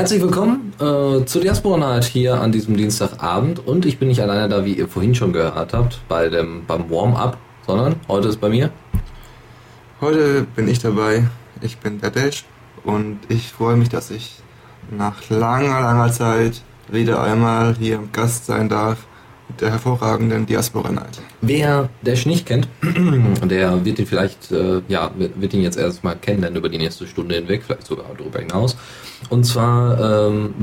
Herzlich willkommen äh, zur Diaspora Night hier an diesem Dienstagabend. Und ich bin nicht alleine da, wie ihr vorhin schon gehört habt, bei dem, beim Warm-up, sondern heute ist bei mir. Heute bin ich dabei, ich bin der Dash und ich freue mich, dass ich nach langer, langer Zeit wieder einmal hier im Gast sein darf der hervorragenden Diaspora Night. Wer Dash nicht kennt, der wird ihn vielleicht, äh, ja, wird ihn jetzt erstmal kennenlernen über die nächste Stunde hinweg, vielleicht sogar darüber hinaus. Und zwar, ähm,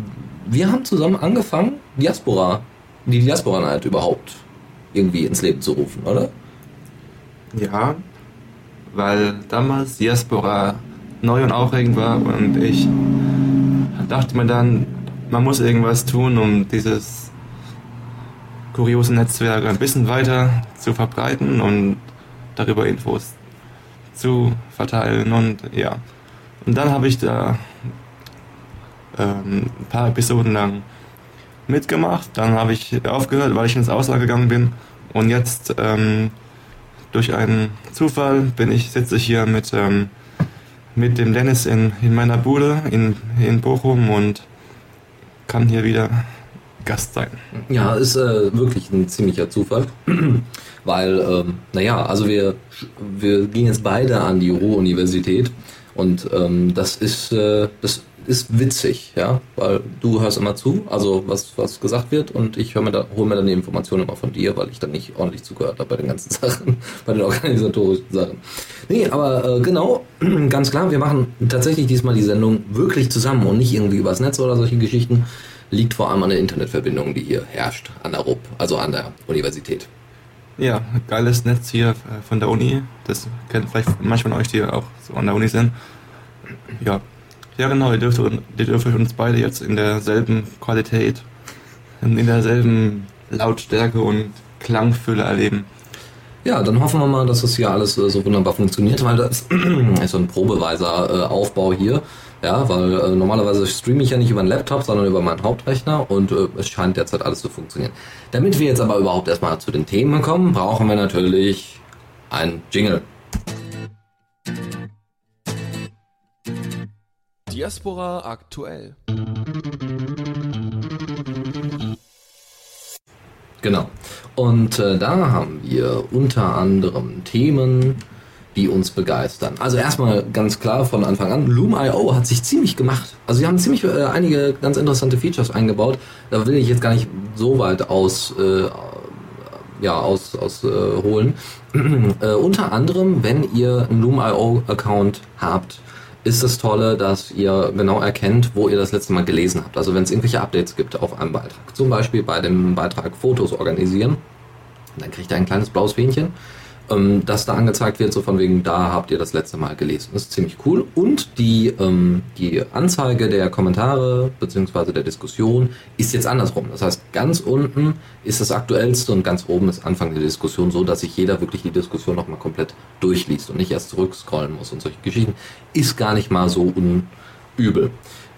wir haben zusammen angefangen, Diaspora, die Diaspora Night überhaupt irgendwie ins Leben zu rufen, oder? Ja, weil damals Diaspora neu und aufregend war und ich dachte mir dann, man muss irgendwas tun, um dieses kuriose Netzwerk ein bisschen weiter zu verbreiten und darüber Infos zu verteilen und ja. Und dann habe ich da ähm, ein paar Episoden lang mitgemacht, dann habe ich aufgehört, weil ich ins Ausland gegangen bin und jetzt ähm, durch einen Zufall bin ich sitze ich hier mit ähm, mit dem Dennis in, in meiner Bude in, in Bochum und kann hier wieder Gast sein. Ja, ist äh, wirklich ein ziemlicher Zufall, weil, ähm, naja, also wir, wir gehen jetzt beide an die Ruhr-Universität und ähm, das ist, äh, das ist witzig, ja, weil du hörst immer zu, also was, was gesagt wird und ich hör mir da, hole mir dann die Informationen immer von dir, weil ich dann nicht ordentlich zugehört habe bei den ganzen Sachen, bei den organisatorischen Sachen. Nee, aber äh, genau, ganz klar, wir machen tatsächlich diesmal die Sendung wirklich zusammen und nicht irgendwie übers Netz oder solche Geschichten, liegt vor allem an der Internetverbindung, die hier herrscht, an der RUP, also an der Universität. Ja, geiles Netz hier äh, von der Uni. Das kennt vielleicht manche von euch, die auch so an der Uni sind. Ja, ja genau, ihr dürft, ihr dürft uns beide jetzt in derselben Qualität, in derselben Lautstärke und Klangfülle erleben. Ja, dann hoffen wir mal, dass das hier alles äh, so wunderbar funktioniert, weil das ist so ein probeweiser Aufbau hier. Ja, weil äh, normalerweise streame ich ja nicht über einen Laptop, sondern über meinen Hauptrechner und äh, es scheint derzeit alles zu funktionieren. Damit wir jetzt aber überhaupt erstmal zu den Themen kommen, brauchen wir natürlich ein Jingle. Diaspora aktuell. Genau. Und äh, da haben wir unter anderem Themen, die uns begeistern. Also erstmal ganz klar von Anfang an, Loom.io hat sich ziemlich gemacht. Also sie haben ziemlich äh, einige ganz interessante Features eingebaut. Da will ich jetzt gar nicht so weit aus äh, ja, aus, aus äh, holen. äh, unter anderem, wenn ihr einen Loom.io-Account habt, ist das Tolle, dass ihr genau erkennt, wo ihr das letzte Mal gelesen habt. Also wenn es irgendwelche Updates gibt auf einem Beitrag. Zum Beispiel bei dem Beitrag Fotos organisieren. Dann kriegt ihr ein kleines blaues Fähnchen ähm, das da angezeigt wird, so von wegen, da habt ihr das letzte Mal gelesen. Das ist ziemlich cool. Und die, ähm, die Anzeige der Kommentare bzw. der Diskussion ist jetzt andersrum. Das heißt, ganz unten ist das Aktuellste und ganz oben ist Anfang der Diskussion so, dass sich jeder wirklich die Diskussion nochmal komplett durchliest und nicht erst zurückscrollen muss und solche Geschichten. Ist gar nicht mal so unübel.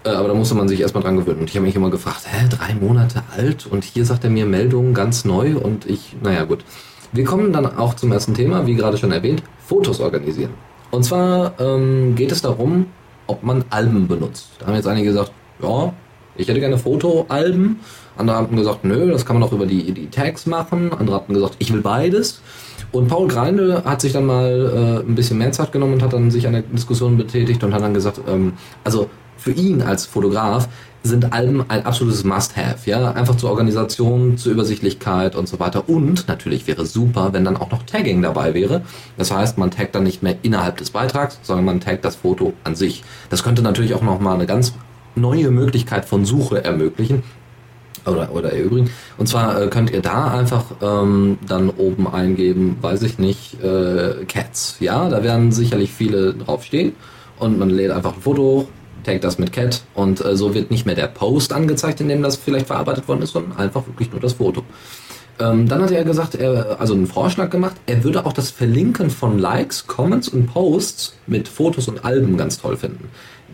Äh, aber da musste man sich erstmal dran gewöhnen. Und ich habe mich immer gefragt, hä, drei Monate alt? Und hier sagt er mir Meldungen ganz neu und ich, naja gut. Wir kommen dann auch zum ersten Thema, wie gerade schon erwähnt, Fotos organisieren. Und zwar ähm, geht es darum, ob man Alben benutzt. Da haben jetzt einige gesagt, ja, ich hätte gerne Fotoalben. Andere haben gesagt, nö, das kann man auch über die, die Tags machen. Andere hatten gesagt, ich will beides. Und Paul Greindl hat sich dann mal äh, ein bisschen mehr Zeit genommen und hat dann sich an der Diskussion betätigt und hat dann gesagt, ähm, also für ihn als Fotograf sind Alben ein absolutes Must-Have, ja, einfach zur Organisation, zur Übersichtlichkeit und so weiter. Und natürlich wäre super, wenn dann auch noch Tagging dabei wäre. Das heißt, man taggt dann nicht mehr innerhalb des Beitrags, sondern man taggt das Foto an sich. Das könnte natürlich auch noch mal eine ganz neue Möglichkeit von Suche ermöglichen oder, oder erübrigen. Und zwar äh, könnt ihr da einfach ähm, dann oben eingeben, weiß ich nicht, äh, Cats. Ja, da werden sicherlich viele draufstehen und man lädt einfach ein Foto hoch, tag das mit Cat und äh, so wird nicht mehr der Post angezeigt, in dem das vielleicht verarbeitet worden ist, sondern einfach wirklich nur das Foto. Ähm, dann hat er gesagt, er, also einen Vorschlag gemacht, er würde auch das Verlinken von Likes, Comments und Posts mit Fotos und Alben ganz toll finden.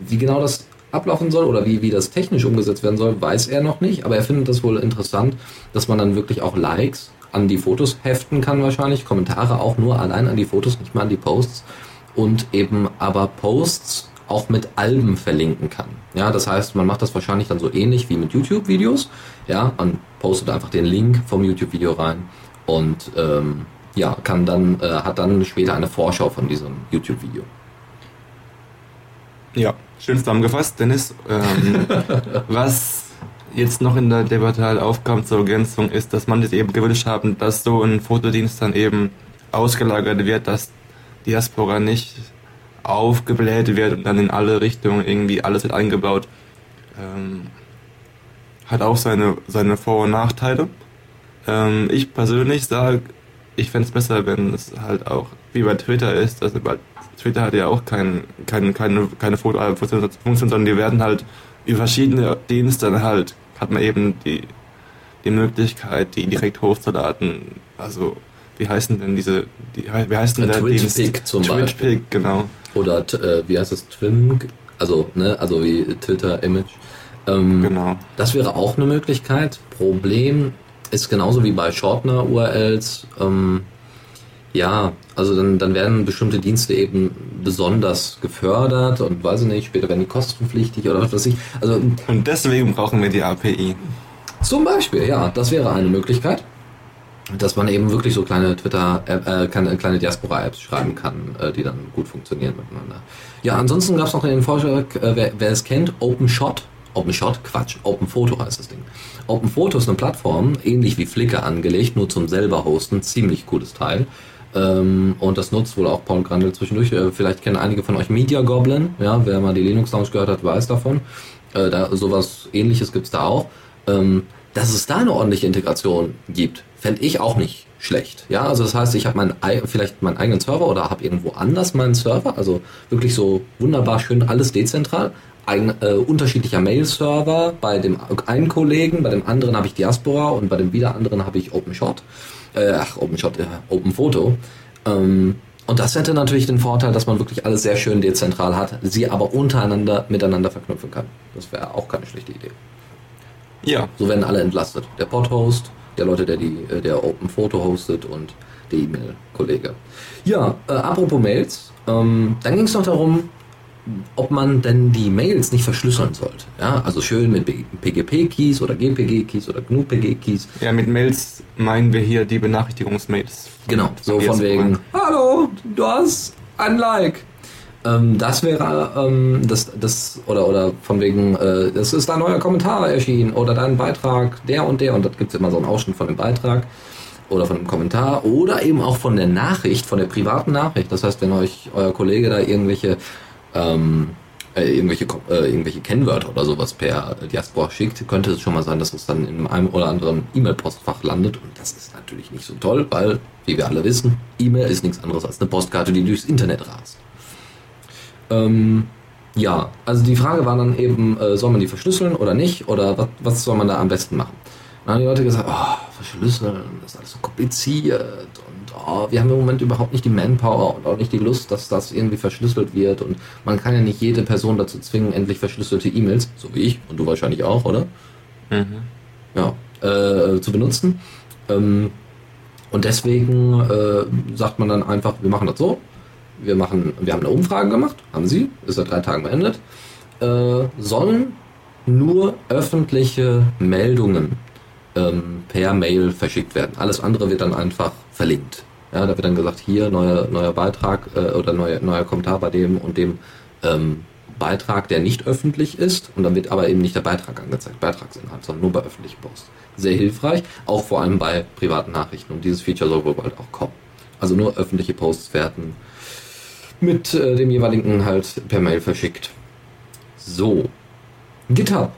Wie genau das ablaufen soll oder wie, wie das technisch umgesetzt werden soll, weiß er noch nicht, aber er findet das wohl interessant, dass man dann wirklich auch Likes an die Fotos heften kann wahrscheinlich, Kommentare auch nur allein an die Fotos, nicht mal an die Posts und eben aber Posts auch mit Alben verlinken kann. Ja, das heißt, man macht das wahrscheinlich dann so ähnlich wie mit YouTube-Videos. Ja, man postet einfach den Link vom YouTube-Video rein und ähm, ja, kann dann, äh, hat dann später eine Vorschau von diesem YouTube-Video. Ja, schön zusammengefasst, Dennis. Ähm, was jetzt noch in der Debatte halt aufkam zur Ergänzung ist, dass man sich eben gewünscht haben, dass so ein Fotodienst dann eben ausgelagert wird, dass Diaspora nicht aufgebläht wird und dann in alle Richtungen irgendwie alles wird eingebaut. Ähm, hat auch seine, seine Vor- und Nachteile. Ähm, ich persönlich sage, ich fände es besser, wenn es halt auch wie bei Twitter ist. Also bei Twitter hat ja auch kein, kein, keine, keine Fotofunktion, sondern die werden halt über verschiedene Dienste halt, hat man eben die, die Möglichkeit, die direkt hochzuladen. Also, wie heißen denn diese, die, wie heißt denn der Dienst? Twitch-Pick zum Beispiel. Twitch-Pick, genau. Oder äh, wie heißt es, Twim, also, ne, also wie Twitter-Image. Ähm, Genau. Das wäre auch eine Möglichkeit. Problem ist genauso wie bei Shortener-URLs. Ähm, ja, also dann, dann werden bestimmte Dienste eben besonders gefördert und weiß ich nicht, später werden die kostenpflichtig oder was weiß ich. Also Und deswegen brauchen wir die API. zum Beispiel, ja, das wäre eine Möglichkeit, dass man eben wirklich so kleine Twitter, äh, kleine, kleine Diaspora-Apps schreiben kann, äh, die dann gut funktionieren miteinander. Ja, ansonsten gab es noch den Vorschlag, äh, wer, wer es kennt, OpenShot. OpenShot, Quatsch, Open Photo heißt das Ding. Open Photo ist eine Plattform, ähnlich wie Flickr angelegt, nur zum selber hosten, ziemlich cooles Teil. Ähm, und das nutzt wohl auch Paul Grandel zwischendurch. Äh, vielleicht kennen einige von euch Media Goblin, ja, wer mal die Linux Lounge gehört hat, weiß davon. Äh, da, sowas ähnliches gibt's da auch. Ähm, dass es da eine ordentliche Integration gibt, fände ich auch nicht schlecht. Ja, also das heißt, ich habe mein, ei- vielleicht meinen eigenen Server oder habe irgendwo anders meinen Server, also wirklich so wunderbar schön alles dezentral. Ein äh, unterschiedlicher Mail-Server bei dem einen Kollegen, bei dem anderen habe ich Diaspora und bei dem wieder anderen habe ich OpenShot. Äh, ach, OpenShot, äh, OpenPhoto. Ähm, und das hätte natürlich den Vorteil, dass man wirklich alles sehr schön dezentral hat, sie aber untereinander miteinander verknüpfen kann. Das wäre auch keine schlechte Idee. Ja, So werden alle entlastet. Der Pod-Host, der Leute, der die, äh, der Open Photo hostet und der E-Mail-Kollege. Ja, äh, apropos Mails, ähm, dann ging es noch darum, ob man denn die Mails nicht verschlüsseln sollte. Ja, also schön mit PGP-Keys oder GPG-Keys oder GNU-PG-Keys. ja, mit Mails meinen wir hier die Benachrichtigungsmails. Genau, so von wegen, hallo, du hast ein Like. Ähm, das wäre, ähm, das, das, oder, oder von wegen, äh, es ist ein neuer Kommentar erschienen oder dein Beitrag, der und der, und das gibt es immer so einen Ausschnitt von dem Beitrag oder von dem Kommentar oder eben auch von der Nachricht, von der privaten Nachricht. Das heißt, wenn euch euer Kollege da irgendwelche, ähm, äh, irgendwelche, äh, irgendwelche Kennwörter oder sowas per Diaspora schickt, könnte es schon mal sein, dass es dann in einem oder anderen E-Mail-Postfach landet. Und das ist natürlich nicht so toll, weil, wie wir alle wissen, E-Mail ist nichts anderes als eine Postkarte, die durchs Internet rast. Ähm, ja, also die Frage war dann eben, äh, soll man die verschlüsseln oder nicht? Oder was, was soll man da am besten machen? Dann haben die Leute gesagt, oh, verschlüsseln, das ist alles so kompliziert und oh, wir haben im Moment überhaupt nicht die Manpower und auch nicht die Lust, dass das irgendwie verschlüsselt wird und man kann ja nicht jede Person dazu zwingen, endlich verschlüsselte E-Mails, so wie ich und du wahrscheinlich auch, oder? Mhm. ja, äh, zu benutzen. Ähm, und deswegen äh, sagt man dann einfach, wir machen das so. Wir machen, wir haben eine Umfrage gemacht, haben sie, ist seit drei Tagen beendet. Äh, sollen nur öffentliche Meldungen ähm, per Mail verschickt werden. Alles andere wird dann einfach verlinkt. Ja, da wird dann gesagt, hier neuer neuer Beitrag äh, oder neuer neuer Kommentar bei dem und dem ähm, Beitrag, der nicht öffentlich ist. Und dann wird aber eben nicht der Beitrag angezeigt, Beitragsinhalt, sondern nur bei öffentlichen Posts. Sehr hilfreich, auch vor allem bei privaten Nachrichten. Und dieses Feature soll wohl bald auch kommen. Also nur öffentliche Posts werden mit äh, dem jeweiligen halt per Mail verschickt. So. GitHub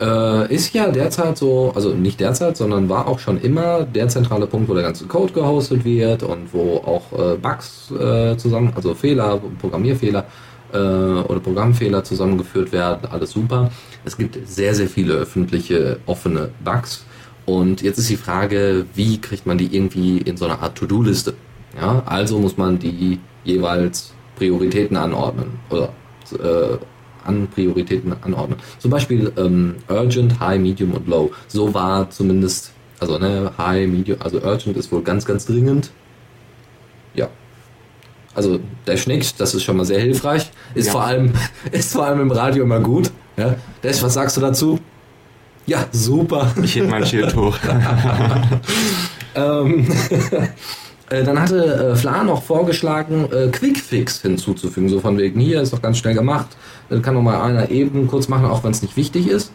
äh, ist ja derzeit so, also nicht derzeit, sondern war auch schon immer der zentrale Punkt, wo der ganze Code gehostet wird und wo auch äh, Bugs äh, zusammen, also Fehler, Programmierfehler äh, oder Programmfehler zusammengeführt werden. Alles super. Es gibt sehr, sehr viele öffentliche offene Bugs Und jetzt ist die Frage, wie kriegt man die irgendwie in so eine Art To-Do-Liste? Ja, also muss man die jeweils Prioritäten anordnen oder äh, an Prioritäten anordnen. Zum Beispiel ähm, Urgent, High, Medium und Low. So war zumindest, also ne, High, Medium, also Urgent ist wohl ganz, ganz dringend. Ja. Also der Schnick, das ist schon mal sehr hilfreich. Ist Ja. vor allem, ist vor allem im Radio immer gut. Ja. Dash, was sagst du dazu? Ja, super. Ich heb mein Schild hoch. Ähm, äh, dann hatte äh, Fla noch vorgeschlagen, äh, Quickfix hinzuzufügen. So von wegen, hier ist doch ganz schnell gemacht. Äh, kann noch mal einer eben kurz machen, auch wenn es nicht wichtig ist.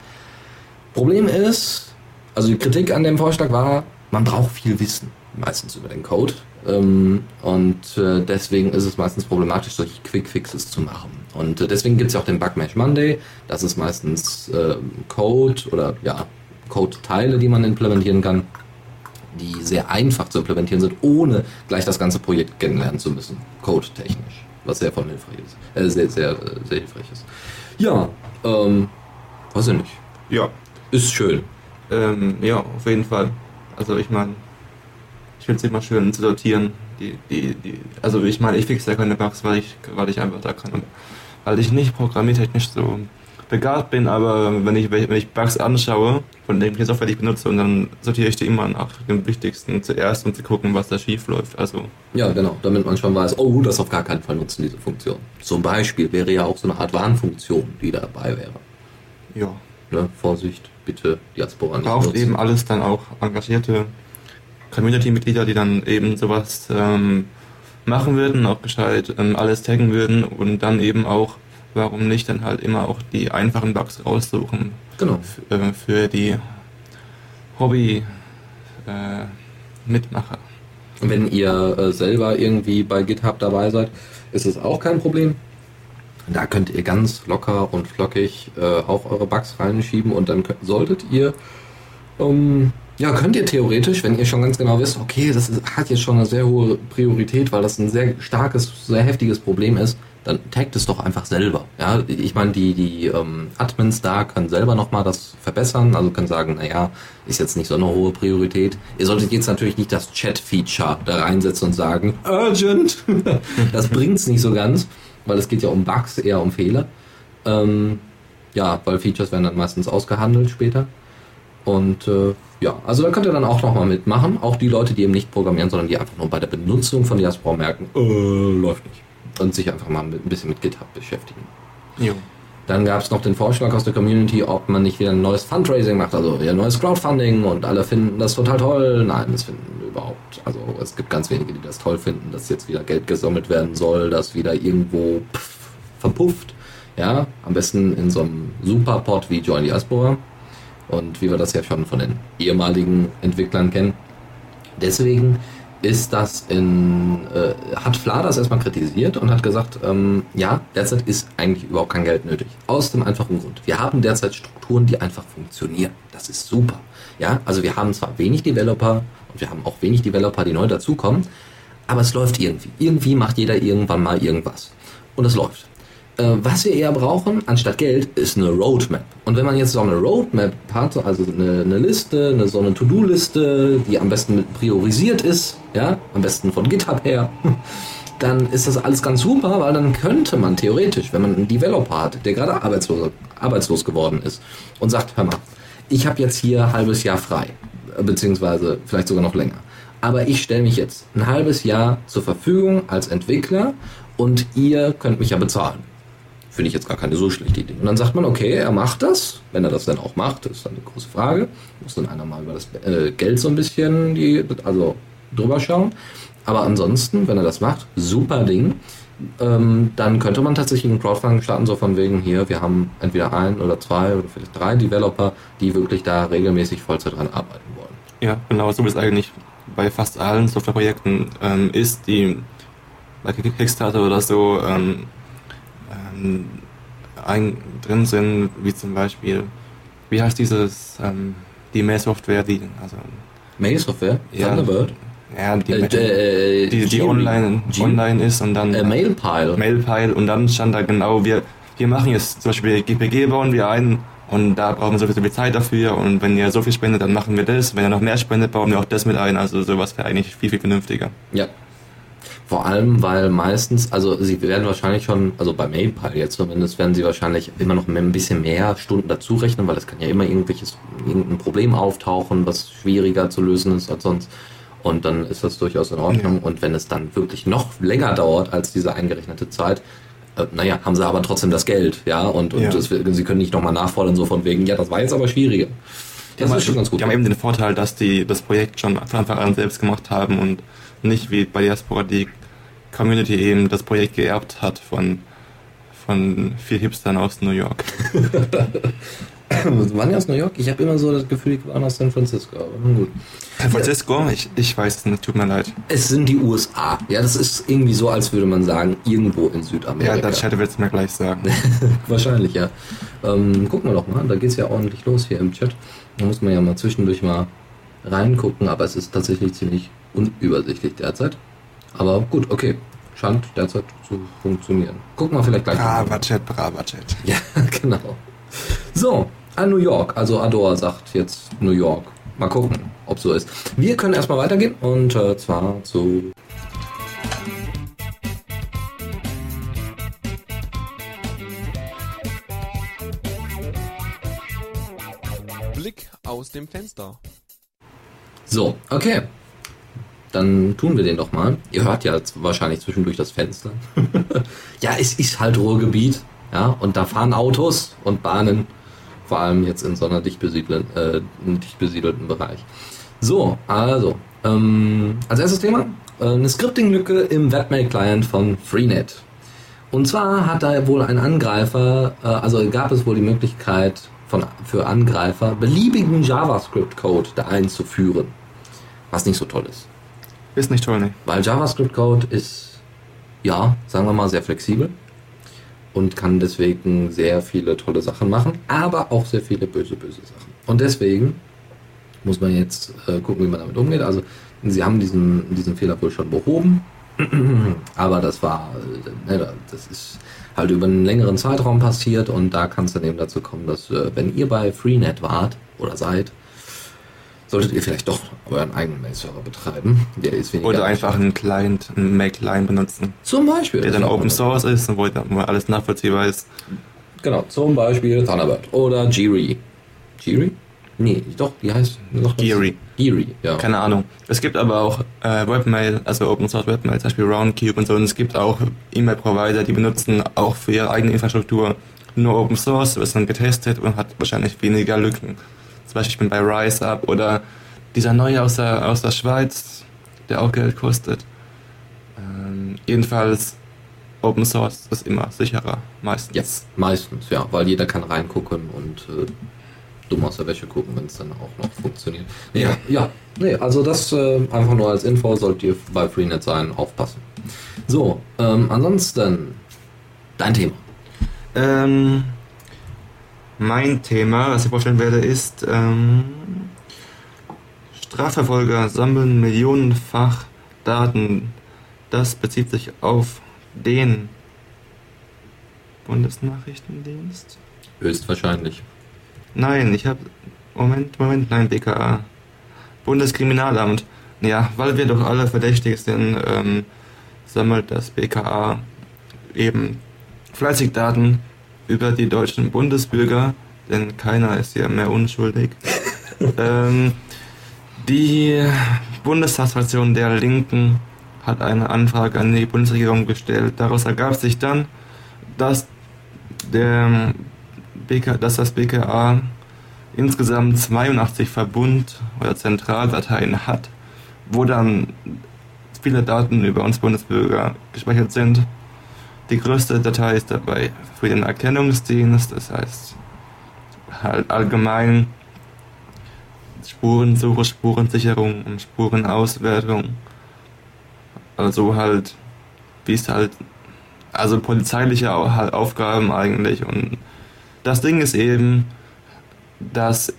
Problem ist, also die Kritik an dem Vorschlag war, man braucht viel Wissen, meistens über den Code. Ähm, und äh, deswegen ist es meistens problematisch, solche Quickfixes zu machen. Und äh, deswegen gibt es ja auch den Bugmash Monday. Das ist meistens äh, Code oder ja, Code-Teile, die man implementieren kann die sehr einfach zu implementieren sind, ohne gleich das ganze Projekt kennenlernen zu müssen, code-technisch, was sehr von hilfreich ist, äh, sehr, sehr, äh, sehr hilfreich ist. Ja, ähm, weiß ich nicht, ja, ist schön. ähm, ja, auf jeden Fall. Also ich meine, ich finde es immer schön zu sortieren. Die, die, die, also ich meine, ich fixe ja keine Bugs, weil ich, weil ich einfach da kann. Weil ich nicht programmiertechnisch so begabt bin, aber wenn ich, wenn ich Bugs anschaue, von der Software, die ich benutze, und dann sortiere ich die immer nach dem Wichtigsten zuerst, um zu gucken, was da schief läuft. Also Ja, genau, damit man schon weiß, oh, das auf gar keinen Fall nutzen, diese Funktion. Zum Beispiel wäre ja auch so eine Art Warnfunktion, die dabei wäre. ja, Ne? Vorsicht, bitte Diaspora nicht braucht nutzen. eben alles dann auch engagierte Community-Mitglieder, die dann eben sowas ähm, machen würden, auch gescheit ähm, alles taggen würden und dann eben auch, warum nicht, dann halt immer auch die einfachen Bugs raussuchen Genau. äh, für die Hobby äh, Mitmacher. Wenn ihr äh, selber irgendwie bei GitHub dabei seid, ist es auch kein Problem. Da könnt ihr ganz locker und flockig äh, auch eure Bugs reinschieben und dann könnt, solltet ihr, ähm, ja, könnt ihr theoretisch, wenn ihr schon ganz genau wisst, okay, das ist, hat jetzt schon eine sehr hohe Priorität, weil das ein sehr starkes, sehr heftiges Problem ist, dann taggt es doch einfach selber. Ja, ich meine, die, die ähm, Admins da können selber nochmal das verbessern, also können sagen, naja, ist jetzt nicht so eine hohe Priorität. Ihr solltet jetzt natürlich nicht das Chat-Feature da reinsetzen und sagen, urgent. das bringt's nicht so ganz, weil es geht ja um Bugs, eher um Fehler. Ähm, ja, weil Features werden dann meistens ausgehandelt später. Und äh, ja, also da könnt ihr dann auch nochmal mitmachen. Auch die Leute, die eben nicht programmieren, sondern die einfach nur bei der Benutzung von Diaspora merken, äh, läuft nicht. Und sich einfach mal mit, ein bisschen mit GitHub beschäftigen. Jo. Dann gab es noch den Vorschlag aus der Community, ob man nicht wieder ein neues Fundraising macht, also wieder neues Crowdfunding und alle finden das total toll. Nein, das finden überhaupt. Also es gibt ganz wenige, die das toll finden, dass jetzt wieder Geld gesammelt werden soll, dass wieder irgendwo pff, verpufft. Ja, am besten in so einem Superpod wie Join Diaspora. Und wie wir das ja schon von den ehemaligen Entwicklern kennen. Deswegen ist das in, äh, hat Fla das erstmal kritisiert und hat gesagt, ähm, ja, derzeit ist eigentlich überhaupt kein Geld nötig. Aus dem einfachen Grund. Wir haben derzeit Strukturen, die einfach funktionieren. Das ist super. Ja, also wir haben zwar wenig Developer und wir haben auch wenig Developer, die neu dazukommen, aber es läuft irgendwie. Irgendwie macht jeder irgendwann mal irgendwas. Und es läuft. Äh, was wir eher brauchen, anstatt Geld, ist eine Roadmap. Und wenn man jetzt so eine Roadmap hat, also eine, eine Liste, eine, so eine To-Do-Liste, die am besten priorisiert ist, ja, am besten von GitHub her, dann ist das alles ganz super, weil dann könnte man theoretisch, wenn man einen Developer hat, der gerade arbeitslos, arbeitslos geworden ist und sagt, hör mal, ich habe jetzt hier ein halbes Jahr frei, beziehungsweise vielleicht sogar noch länger. Aber ich stelle mich jetzt ein halbes Jahr zur Verfügung als Entwickler und ihr könnt mich ja bezahlen. Finde ich jetzt gar keine so schlechte Idee. Und dann sagt man, okay, er macht das. Wenn er das dann auch macht, ist dann eine große Frage. Muss dann einer mal über das äh, Geld so ein bisschen die, also drüber schauen. Aber ansonsten, wenn er das macht, super Ding. Ähm, dann könnte man tatsächlich einen Crowdfunding starten, so von wegen hier, wir haben entweder ein oder zwei oder vielleicht drei Developer, die wirklich da regelmäßig Vollzeit dran arbeiten wollen. Ja, genau, so wie es eigentlich bei fast allen Softwareprojekten ähm, ist, die bei Kick- Kickstarter oder so ähm, ein, drin sind, wie zum Beispiel, wie heißt dieses, ähm, die Mail-Software, die, also, Mail-Software, Ja. Thunderbird, ja, die, äh, äh, die, die online, online ist und dann äh, Mailpile. Mailpile und dann stand da genau, wir, wir machen jetzt zum Beispiel GPG bauen wir ein Und da brauchen wir so viel, so viel Zeit dafür. Und wenn ihr so viel spendet, dann machen wir das. Wenn ihr noch mehr spendet, bauen wir auch das mit ein. Also sowas wäre eigentlich viel, viel vernünftiger. Ja. Vor allem, weil meistens, also sie werden wahrscheinlich schon, also bei PayPal jetzt zumindest, werden sie wahrscheinlich immer noch ein bisschen mehr Stunden dazu rechnen, weil es kann ja immer irgendwelches, irgendein Problem auftauchen, was schwieriger zu lösen ist als sonst. Und dann ist das durchaus in Ordnung. Ja. Und wenn es dann wirklich noch länger dauert als diese eingerechnete Zeit, äh, naja, haben sie aber trotzdem das Geld, ja, und, und Ja. Das, sie können nicht nochmal nachfordern, so von wegen, ja, das war jetzt aber schwieriger. Die Das haben, ist schon ganz gut. die haben eben den Vorteil, dass die das Projekt schon von Anfang an selbst gemacht haben und nicht wie bei Diaspora die Community eben das Projekt geerbt hat von, von vier Hipstern aus New York. Waren die aus New York? Ich habe immer so das Gefühl, die waren aus San Francisco, aber nun gut. San Francisco? Ich, ich weiß es nicht, tut mir leid. Es sind die USA. Ja, das ist irgendwie so, als würde man sagen, irgendwo in Ja, Südamerika. der Chat wird es mir gleich sagen. Wahrscheinlich, ja. Ähm, gucken wir doch mal, da geht's ja ordentlich los hier im Chat. Da muss man ja mal zwischendurch mal reingucken, aber es ist tatsächlich ziemlich unübersichtlich derzeit. Aber gut, okay. Scheint derzeit zu funktionieren. Gucken wir vielleicht gleich mal. Braver Chat, braver Chat. Ja, genau. So, an New York. Also Ador sagt jetzt New York. Mal gucken, ob so ist. Wir können erstmal weitergehen und äh, zwar zu Blick aus dem Fenster. So, okay. Dann tun wir den doch mal. Ihr hört ja wahrscheinlich zwischendurch das Fenster. ja, es ist halt Ruhrgebiet. Ja, und da fahren Autos und Bahnen. Vor allem jetzt in so einer dicht besiedelten, äh, dicht besiedelten Bereich. So, also. Ähm, als erstes Thema. Äh, eine Scripting-Lücke im Webmail-Client von Freenet. Und zwar hat da wohl ein Angreifer, äh, also gab es wohl die Möglichkeit von, für Angreifer, beliebigen JavaScript-Code da einzuführen. Was nicht so toll ist. Ist nicht toll, ne? Weil JavaScript-Code ist, ja, sagen wir mal, sehr flexibel und kann deswegen sehr viele tolle Sachen machen, aber auch sehr viele böse, böse Sachen. Und deswegen muss man jetzt äh, gucken, wie man damit umgeht. Also, sie haben diesen, diesen Fehler wohl schon behoben, aber das war, äh, das ist halt über einen längeren Zeitraum passiert und da kann es dann eben dazu kommen, dass, äh, wenn ihr bei Freenet wart oder seid, solltet ihr vielleicht doch euren eigenen Mail-Server betreiben. Der ist weniger Oder einfach einen Client, einen Make-Line benutzen, Zum Beispiel. der dann auch Open Source ist und wo, wo alles nachvollziehbar ist. Genau, zum Beispiel Thunderbird oder Jiri. Jiri? Nee, doch, die heißt noch? Geary. Geary, ja. Keine Ahnung. Es gibt aber auch äh, Webmail, also Open Source Webmail, zum Beispiel Roundcube und so. Und es gibt auch E-Mail-Provider, die benutzen auch für ihre eigene Infrastruktur nur Open Source, ist dann getestet und hat wahrscheinlich weniger Lücken. Zum Beispiel ich bin bei RiseUp oder dieser neue aus der, aus der Schweiz, der auch Geld kostet. Ähm, jedenfalls Open Source ist immer sicherer, meistens. Ja, meistens, ja, weil jeder kann reingucken und äh, dumm aus der Wäsche gucken, wenn es dann auch noch funktioniert. Nee, ja, ja, nee, also das äh, einfach nur als Info, sollt ihr bei Freenet sein, aufpassen. So, ähm, ansonsten dein Thema. Ähm, mein Thema, was ich vorstellen werde, ist ähm, Strafverfolger sammeln millionenfach Daten. Das bezieht sich auf den Bundesnachrichtendienst. Höchstwahrscheinlich. Nein, ich habe Moment, Moment, nein, BKA. Bundeskriminalamt. Ja, weil wir doch alle verdächtig sind, ähm, sammelt das BKA eben fleißig Daten über die deutschen Bundesbürger, denn keiner ist ja mehr unschuldig. ähm, die Bundestagsfraktion der Linken hat eine Anfrage an die Bundesregierung gestellt. Daraus ergab sich dann, dass der BK, dass das BKA insgesamt 82 Verbund- oder Zentraldateien hat, wo dann viele Daten über uns Bundesbürger gespeichert sind. Die größte Datei ist dabei für den Erkennungsdienst, das heißt halt allgemein Spurensuche, Spurensicherung und Spurenauswertung. Also halt, wie es halt, also polizeiliche halt Aufgaben eigentlich. Und das Ding ist eben, dass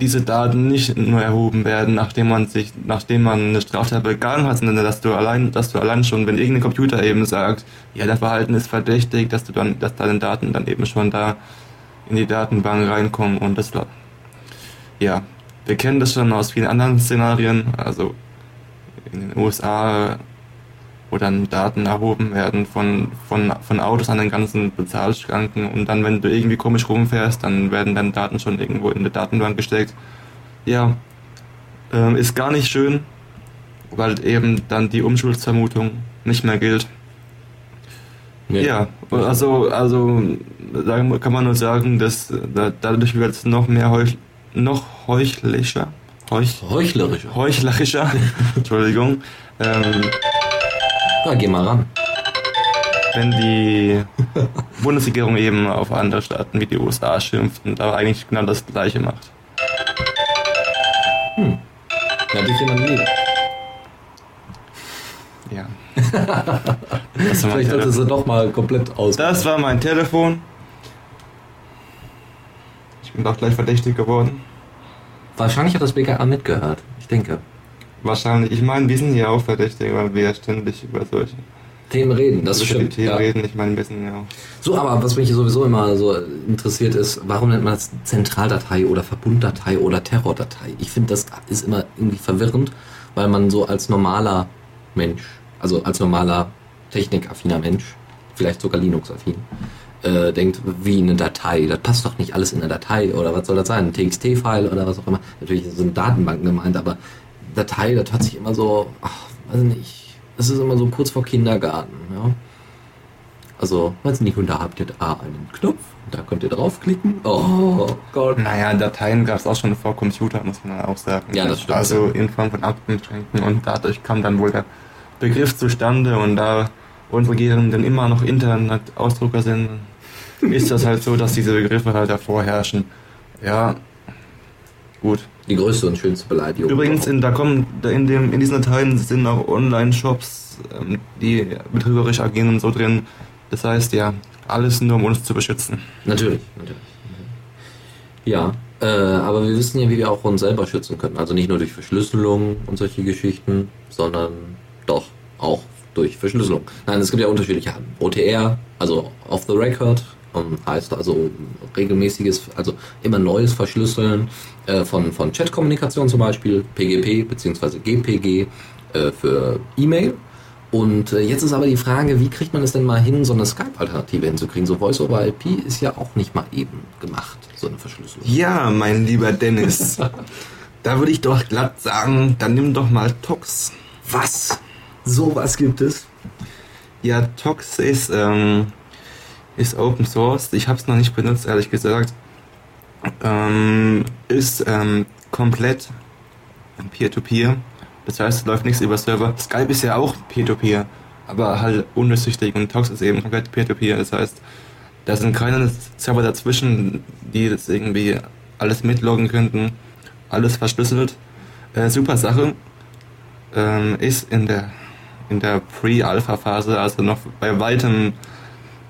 diese Daten nicht nur erhoben werden, nachdem man sich, nachdem man eine Straftat begangen hat, sondern dass du allein, dass du allein schon, wenn irgendein Computer eben sagt, ja, dein Verhalten ist verdächtig, dass du dann, dass deine Daten dann eben schon da in die Datenbank reinkommen und das ja, wir kennen das schon aus vielen anderen Szenarien, also in den USA, wo dann Daten erhoben werden von, von, von Autos an den ganzen Bezahlschranken und dann, wenn du irgendwie komisch rumfährst, dann werden dann Daten schon irgendwo in die Datenbank gesteckt. Ja, ähm, ist gar nicht schön, weil eben dann die Umschuldsvermutung nicht mehr gilt. Nee. Ja, also, also kann man nur sagen, dass da, dadurch wird es noch mehr heuch, noch heuchlicher, heuch, Heuchlerischer. heuchlerischer, Entschuldigung, ähm, Ja, geh mal ran. wenn die Bundesregierung eben auf andere Staaten wie die USA schimpft und aber eigentlich genau das Gleiche macht. Da hat dich jemand lieb. Ja. Das Vielleicht sollte sie doch mal komplett aus. das war mein Telefon. Ich bin doch gleich verdächtig geworden. Wahrscheinlich hat das BKA mitgehört. Ich denke. Wahrscheinlich. Ich meine, wir sind ja auch verdächtig, weil wir ja ständig über solche Themen reden, das über stimmt. Themen Ja. reden. Ich meine, wir sind ja auch So, aber was mich sowieso immer so interessiert ist, warum nennt man das Zentraldatei oder Verbunddatei oder Terrordatei? Ich finde, das ist immer irgendwie verwirrend, weil man so als normaler Mensch, also als normaler technikaffiner Mensch, vielleicht sogar Linux-affin, äh, denkt, wie eine Datei. Das passt doch nicht alles in eine Datei oder was soll das sein? Ein TXT-File oder was auch immer. Natürlich sind Datenbanken gemeint, aber Datei, das hört sich immer so, ach, weiß nicht, das ist immer so kurz vor Kindergarten, ja. Also, weiß nicht, und da habt ihr da einen Knopf, und da könnt ihr draufklicken. Oh Gott. Naja, Dateien gab es auch schon vor Computer, muss man auch sagen. Ja, das stimmt, Also in Form von Aktenschränken und dadurch kam dann wohl der Begriff zustande und da unsere Regierenden immer noch Internet-Ausdrucker sind, ist das halt so, dass diese Begriffe halt davor herrschen. Ja, gut. Die größte und schönste Beleidigung. Übrigens, in, da kommen, in, dem, in diesen Dateien sind auch Online-Shops, ähm, die betrügerisch agieren und so drin. Das heißt ja, alles nur um uns zu beschützen. Natürlich, natürlich. Ja, äh, aber wir wissen ja, wie wir auch uns selber schützen können. Also nicht nur durch Verschlüsselung und solche Geschichten, sondern doch auch durch Verschlüsselung. Nein, es gibt ja unterschiedliche Arten. OTR, also off the record, ähm, heißt also regelmäßiges, also immer neues Verschlüsseln äh, von, von Chat-Kommunikation zum Beispiel, PGP bzw. GPG äh, für E-Mail. Und äh, jetzt ist aber die Frage, wie kriegt man es denn mal hin, so eine Skype-Alternative hinzukriegen? So Voice-over-IP ist ja auch nicht mal eben gemacht, so eine Verschlüsselung. Ja, mein lieber Dennis. da würde ich doch glatt sagen, dann nimm doch mal Tox. Was? Sowas gibt es? Ja, Tox ist, ähm, ist Open Source. Ich habe es noch nicht benutzt, ehrlich gesagt. Ähm, ist ähm, komplett Peer-to-Peer. Das heißt, läuft nichts über Server. Skype ist ja auch Peer-to-Peer, aber halt undurchsichtig und Tox ist eben komplett Peer-to-Peer. Das heißt, da sind keine Server dazwischen, die das irgendwie alles mitloggen könnten. Alles verschlüsselt. Äh, super Sache. Ähm, ist in der in der Pre-Alpha-Phase, also noch bei weitem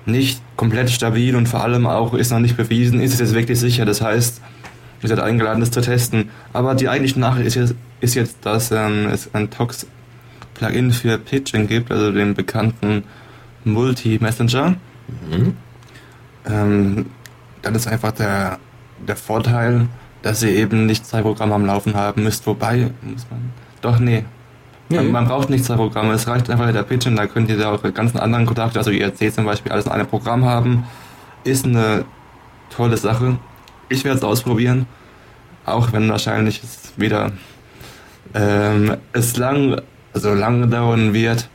nicht komplett stabil und vor allem auch ist noch nicht bewiesen, ist es jetzt wirklich sicher. Das heißt, ihr seid eingeladen, das zu testen. Aber die eigentliche Nachricht ist jetzt, ist jetzt dass ähm, es ein Tox-Plugin für Pitching gibt, also den bekannten Multi-Messenger. Mhm. Ähm, dann ist einfach der, der Vorteil, dass ihr eben nicht zwei Programme am Laufen haben müsst. Wobei, muss man. Doch, nee. Nee. Man, braucht nicht zwei Programme. Es reicht einfach der und da könnt ihr da auch ganzen anderen Kontakte, also IRC zum Beispiel, alles in einem Programm haben. Ist eine tolle Sache. Ich werde es ausprobieren. Auch wenn wahrscheinlich es wieder ähm, es lang, also lange dauern wird,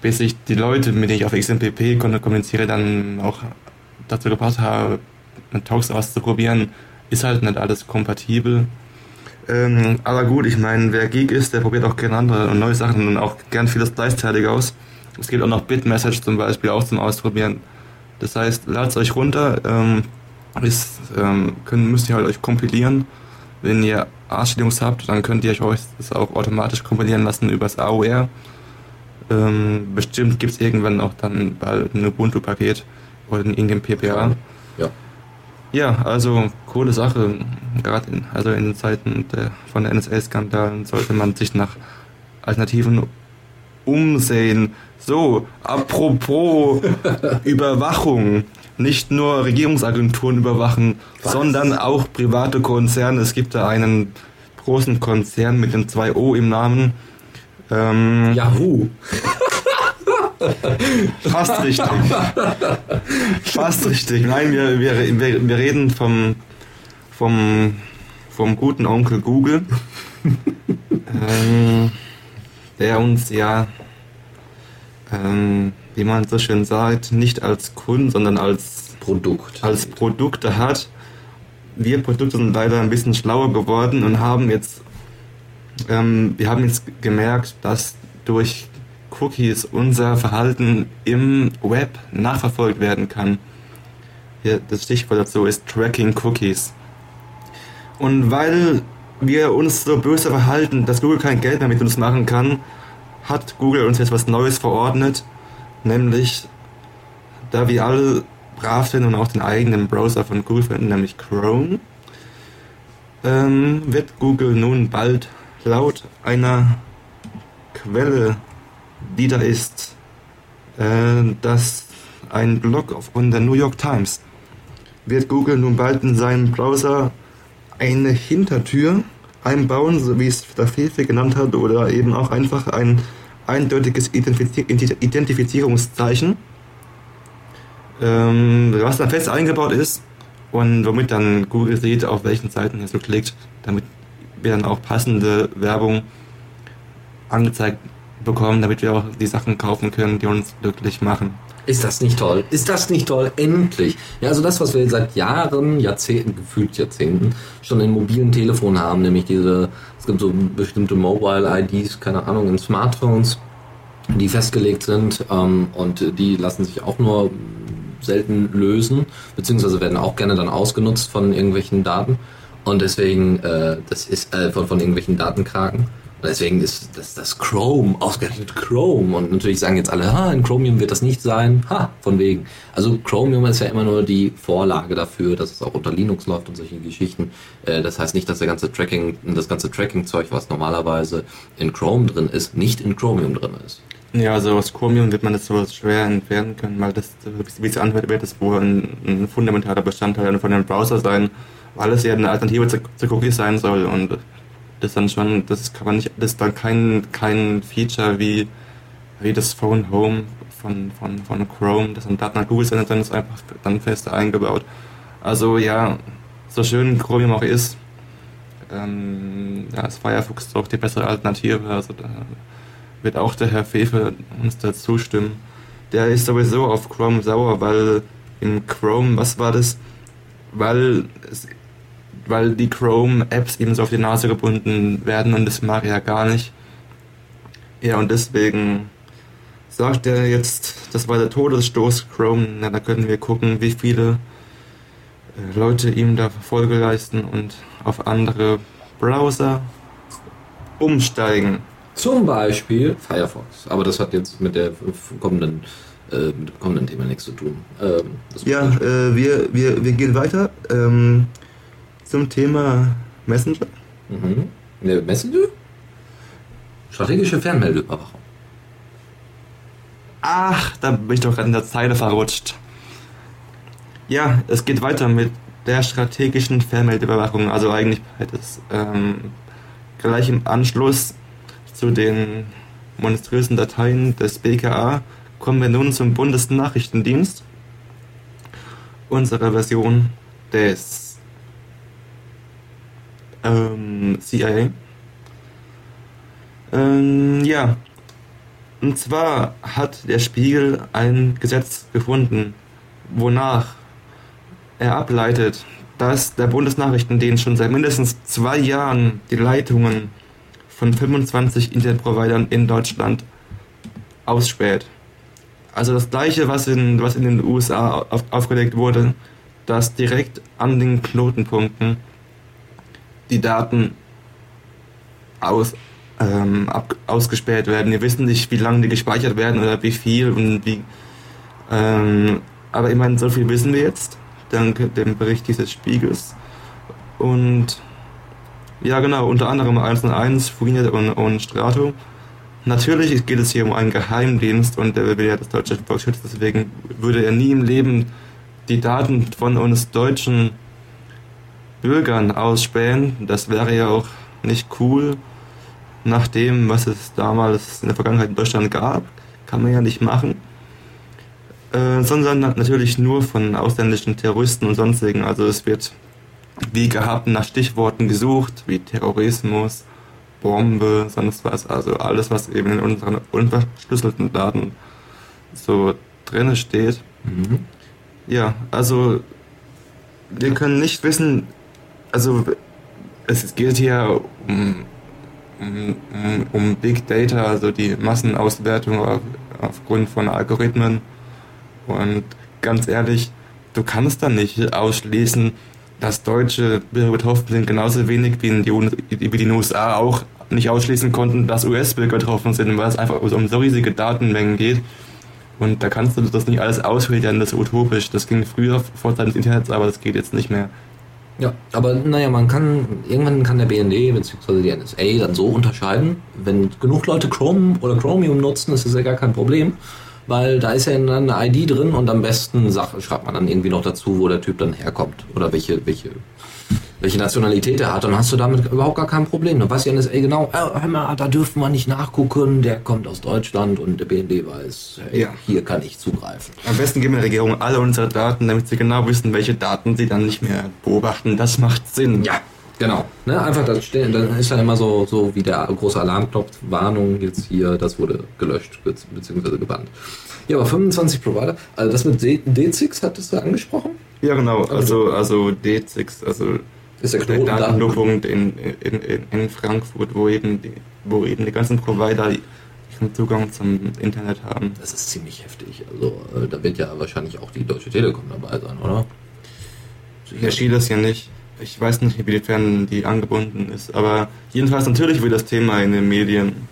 bis ich die Leute, mit denen ich auf XMPP kommuniziere, dann auch dazu gebracht habe, Talks auszuprobieren, ist halt nicht alles kompatibel. Ähm, aber gut, ich meine, wer Geek ist, der probiert auch gerne andere und neue Sachen und auch gern vieles gleichzeitig aus. Es gibt auch noch Bitmessage zum Beispiel auch zum Ausprobieren. Das heißt, ladet euch runter, ähm, ist, ähm, können, müsst ihr halt euch kompilieren. Wenn ihr Arschlinks habt, dann könnt ihr euch das auch automatisch kompilieren lassen übers AOR. Ähm, bestimmt gibt es irgendwann auch dann bald ein Ubuntu-Paket oder ein Ingame PPA. Ja. Ja, also coole Sache. Gerade in, also in Zeiten der, von der NSA-Skandalen sollte man sich nach Alternativen umsehen. So, apropos Überwachung. nicht nur Regierungsagenturen überwachen, Was? sondern auch private Konzerne. Es gibt da einen großen Konzern mit dem 2O im Namen. Ähm, Yahoo! Fast richtig. Fast richtig. Nein, wir, wir, wir, wir reden vom, vom, vom guten Onkel Google, ähm, der uns ja, ähm, wie man so schön sagt, nicht als Kunden, sondern als, Produkt. als Produkte hat. Wir Produkte sind leider ein bisschen schlauer geworden und haben jetzt, ähm, wir haben jetzt gemerkt, dass durch Cookies unser Verhalten im Web nachverfolgt werden kann. Hier, das Stichwort dazu ist Tracking Cookies. Und weil wir uns so böse verhalten, dass Google kein Geld mehr mit uns machen kann, hat Google uns jetzt was Neues verordnet, nämlich da wir alle brav sind und auch den eigenen Browser von Google verwenden, nämlich Chrome, ähm, wird Google nun bald laut einer Quelle, die da ist, äh, dass ein Blog von der New York Times, wird Google nun bald in seinem Browser eine Hintertür einbauen, so wie es der Fefe genannt hat, oder eben auch einfach ein eindeutiges Identifiz Identifizierungszeichen, ähm, was dann fest eingebaut ist und womit dann Google sieht, auf welchen Seiten er so klickt, damit wir dann auch passende Werbung angezeigt bekommen, damit wir auch die Sachen kaufen können, die uns glücklich machen. Ist das nicht toll? Ist das nicht toll? Endlich! Ja, also das, was wir seit Jahren, Jahrzehnten, gefühlt Jahrzehnten, schon in mobilen Telefonen haben, nämlich diese, es gibt so bestimmte Mobile-IDs, keine Ahnung, in Smartphones, die festgelegt sind ähm, und die lassen sich auch nur selten lösen, beziehungsweise werden auch gerne dann ausgenutzt von irgendwelchen Daten und deswegen, äh, das ist äh, von, von irgendwelchen Datenkraken. Deswegen ist das, das Chrome, ausgerechnet Chrome. Und natürlich sagen jetzt alle, ha, in Chromium wird das nicht sein. Ha, von wegen. Also Chromium ist ja immer nur die Vorlage dafür, dass es auch unter Linux läuft und solche Geschichten. Äh, das heißt nicht, dass der ganze Tracking, das ganze Tracking-Zeug, was normalerweise in Chrome drin ist, nicht in Chromium drin ist. Ja, also aus Chromium wird man das so schwer entfernen können, weil das, wie es anhört, wird das wohl ein, ein fundamentaler Bestandteil von dem Browser sein, weil es ja eine Alternative zu, zu Cookies sein soll und das dann schon, das kann man nicht, das ist dann kein, kein Feature wie, wie das Phone Home von, von, von Chrome, das dann Daten an Google sendet, dann ist einfach dann fest eingebaut. Also ja, so schön Chromium auch ist, ähm, ja, ist Firefox doch die bessere Alternative, also da wird auch der Herr Fefe uns da zustimmen. Der ist sowieso auf Chrome sauer, weil in Chrome, was war das? Weil, es, weil die Chrome-Apps eben so auf die Nase gebunden werden und das mag er ja gar nicht. Ja, und deswegen sagt er jetzt, das war der Todesstoß Chrome, na, da können wir gucken, wie viele äh, Leute ihm da Folge leisten und auf andere Browser umsteigen. Zum Beispiel Firefox. Aber das hat jetzt mit der kommenden, äh, mit dem kommenden Thema nichts zu tun. Ähm, Ja, äh, wir, wir, wir gehen weiter ähm, zum Thema Messenger. Mhm. Ne, Messenger? Strategische Fernmeldeüberwachung. Ach, da bin ich doch gerade in der Zeile verrutscht. Ja, es geht weiter mit der strategischen Fernmeldeüberwachung. Also eigentlich beides. Ähm, gleich im Anschluss zu den monströsen Dateien des BKA kommen wir nun zum Bundesnachrichtendienst. Unsere Version des ähm, CIA. Ähm, ja, und zwar hat der Spiegel ein Gesetz gefunden, wonach er ableitet, dass der Bundesnachrichtendienst schon seit mindestens zwei Jahren die Leitungen von 25 Internetprovidern in Deutschland ausspäht. Also das gleiche, was in, was in den USA auf, aufgelegt wurde, dass direkt an den Knotenpunkten die Daten aus, ähm, ab, ausgespäht werden. Wir wissen nicht, wie lange die gespeichert werden oder wie viel und wie. Ähm, aber immerhin so viel wissen wir jetzt, dank dem Bericht dieses Spiegels. Und ja, genau, unter anderem 101, Freenet und, und Strato. Natürlich geht es hier um einen Geheimdienst und der will ja das deutsche Volk schützen, deswegen würde er nie im Leben die Daten von uns deutschen Bürgern ausspähen. Das wäre ja auch nicht cool. Nach dem, was es damals in der Vergangenheit in Deutschland gab, kann man ja nicht machen. Äh, sondern natürlich nur von ausländischen Terroristen und sonstigen. Also es wird wie gehabt nach Stichworten gesucht, wie Terrorismus, Bombe, sonst was. Also alles, was eben in unseren unverschlüsselten Daten so drin steht. Mhm. Ja, also wir können nicht wissen, also es geht hier um, um, um, Big Data, also die Massenauswertung auf, aufgrund von Algorithmen. Und ganz ehrlich, du kannst da nicht ausschließen, dass deutsche betroffen sind, genauso wenig wie, in die, wie die USA auch nicht ausschließen konnten, dass US-Bürger betroffen sind, weil es einfach um so riesige Datenmengen geht. Und da kannst du das nicht alles ausfiltern, das ist utopisch. Das ging früher vor Zeit des Internets, aber das geht jetzt nicht mehr. Ja, aber naja, man kann, irgendwann kann der BND bzw. die NSA dann so unterscheiden, wenn genug Leute Chrome oder Chromium nutzen, ist das ja gar kein Problem, weil da ist ja dann eine ID drin und am besten schreibt man dann irgendwie noch dazu, wo der Typ dann herkommt oder welche, welche welche Nationalität er hat, dann hast du damit überhaupt gar kein Problem. Dann weiß die NSA genau, äh, hör mal, da dürfen wir nicht nachgucken, der kommt aus Deutschland und der BND weiß, hey, Ja. hier kann ich zugreifen. Am besten geben wir der Regierung alle unsere Daten, damit sie genau wissen, welche Daten sie dann nicht mehr beobachten. Das macht Sinn. Ja, genau. Ne, einfach das stellen, dann ist dann immer so, so wie der große Alarmknopf, Warnung jetzt hier, das wurde gelöscht beziehungsweise gebannt. Ja, aber 25 Provider, also das mit D- D6 hattest du angesprochen? Ja, genau. Also, also D6, also Ist der der Knoten da? Datenknotenpunkt in, in, in, Frankfurt, wo eben, die, wo eben die ganzen Provider ihren Zugang zum Internet haben. Das ist ziemlich heftig. Also äh, da wird ja wahrscheinlich auch die Deutsche Telekom dabei sein, oder? Hier steht das ja nicht. Ich weiß nicht, inwiefern die angebunden ist, aber jedenfalls natürlich wird das Thema in den Medien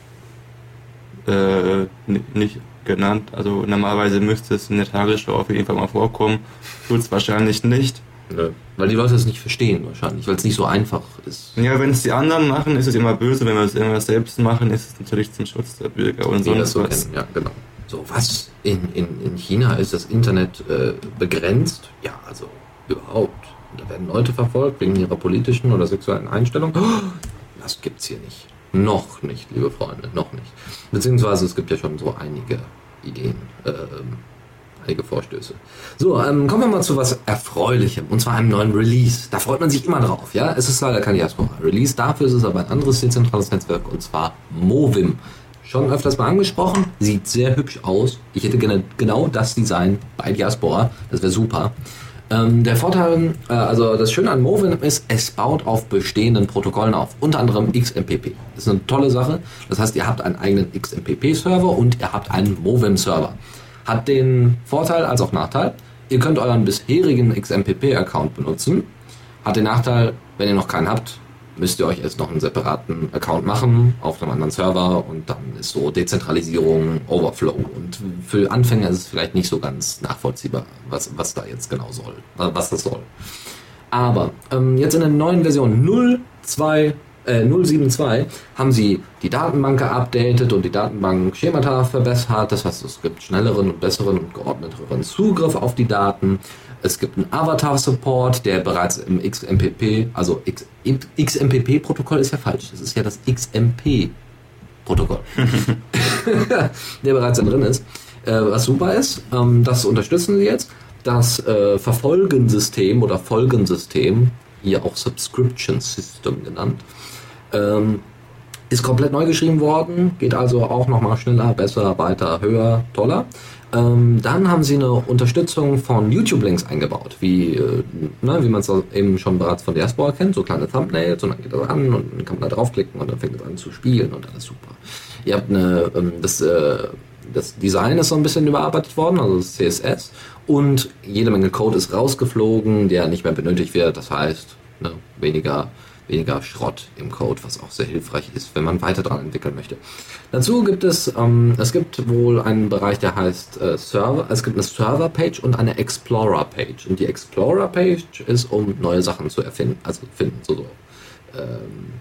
äh, ni- nicht genannt. Also normalerweise müsste es in der Tagesschau auf jeden Fall mal vorkommen. Tut es wahrscheinlich nicht. Nö. Weil die Leute es nicht verstehen wahrscheinlich, weil es nicht so einfach ist. Ja, wenn es die anderen machen, ist es immer böse. Wenn wir es immer selbst machen, ist es natürlich zum Schutz der Bürger und sonst so was. kennen. Ja, genau. So, was? In, in, in China ist das Internet äh, begrenzt? Ja, also überhaupt. Da werden Leute verfolgt wegen ihrer politischen oder sexuellen Einstellung. Oh, Das gibt's hier nicht. Noch nicht, liebe Freunde, noch nicht. Beziehungsweise es gibt ja schon so einige Ideen, ähm, einige Vorstöße. So, ähm, kommen wir mal zu was Erfreulichem, und zwar einem neuen Release. Da freut man sich immer drauf, ja. Es ist leider kein Diaspora-Release, dafür ist es aber ein anderes dezentrales Netzwerk, und zwar Movim. Schon öfters mal angesprochen, sieht sehr hübsch aus. Ich hätte gerne genau das Design bei Diaspora, das wäre super. Ähm, der Vorteil, äh, also das Schöne an Movin ist, es baut auf bestehenden Protokollen auf, unter anderem XMPP. Das ist eine tolle Sache. Das heißt, ihr habt einen eigenen XMPP-Server und ihr habt einen Movim-Server. Hat den Vorteil als auch Nachteil. Ihr könnt euren bisherigen XMPP-Account benutzen. Hat den Nachteil, wenn ihr noch keinen habt, müsst ihr euch erst noch einen separaten Account machen auf einem anderen Server und dann ist so Dezentralisierung, Overflow. Und für Anfänger ist es vielleicht nicht so ganz nachvollziehbar, was, was da jetzt genau soll, äh, was das soll. Aber ähm, jetzt in der neuen Version 0.2, äh, 072 haben sie die Datenbank geupdatet und die Datenbank-Schemata verbessert. Das heißt, es gibt schnelleren und besseren und geordneteren Zugriff auf die Daten. Es gibt einen Avatar-Support, der bereits im XMPP, also X, XMPP-Protokoll ist ja falsch. Das ist ja das XMP-Protokoll, der bereits drin ist. Äh, was super ist, ähm, das unterstützen sie jetzt. Das äh, Verfolgensystem oder Folgensystem, hier auch Subscription System genannt, ähm, ist komplett neu geschrieben worden, geht also auch nochmal schneller, besser, weiter, höher, toller. Ähm, dann haben sie eine Unterstützung von YouTube-Links eingebaut, wie, äh, ne, wie man es eben schon bereits von Diaspora kennt, so kleine Thumbnails und dann geht das an und dann kann man da draufklicken und dann fängt es an zu spielen und alles super. Ihr habt eine, ähm, das, äh, das Design ist so ein bisschen überarbeitet worden, also das CSS und jede Menge Code ist rausgeflogen, der nicht mehr benötigt wird, das heißt ne, weniger weniger Schrott im Code, was auch sehr hilfreich ist, wenn man weiter dran entwickeln möchte. Dazu gibt es, ähm, es gibt wohl einen Bereich, der heißt äh, Server, es gibt eine Server-Page und eine Explorer-Page. Und die Explorer-Page ist, um neue Sachen zu erfinden, also finden, so, so ähm,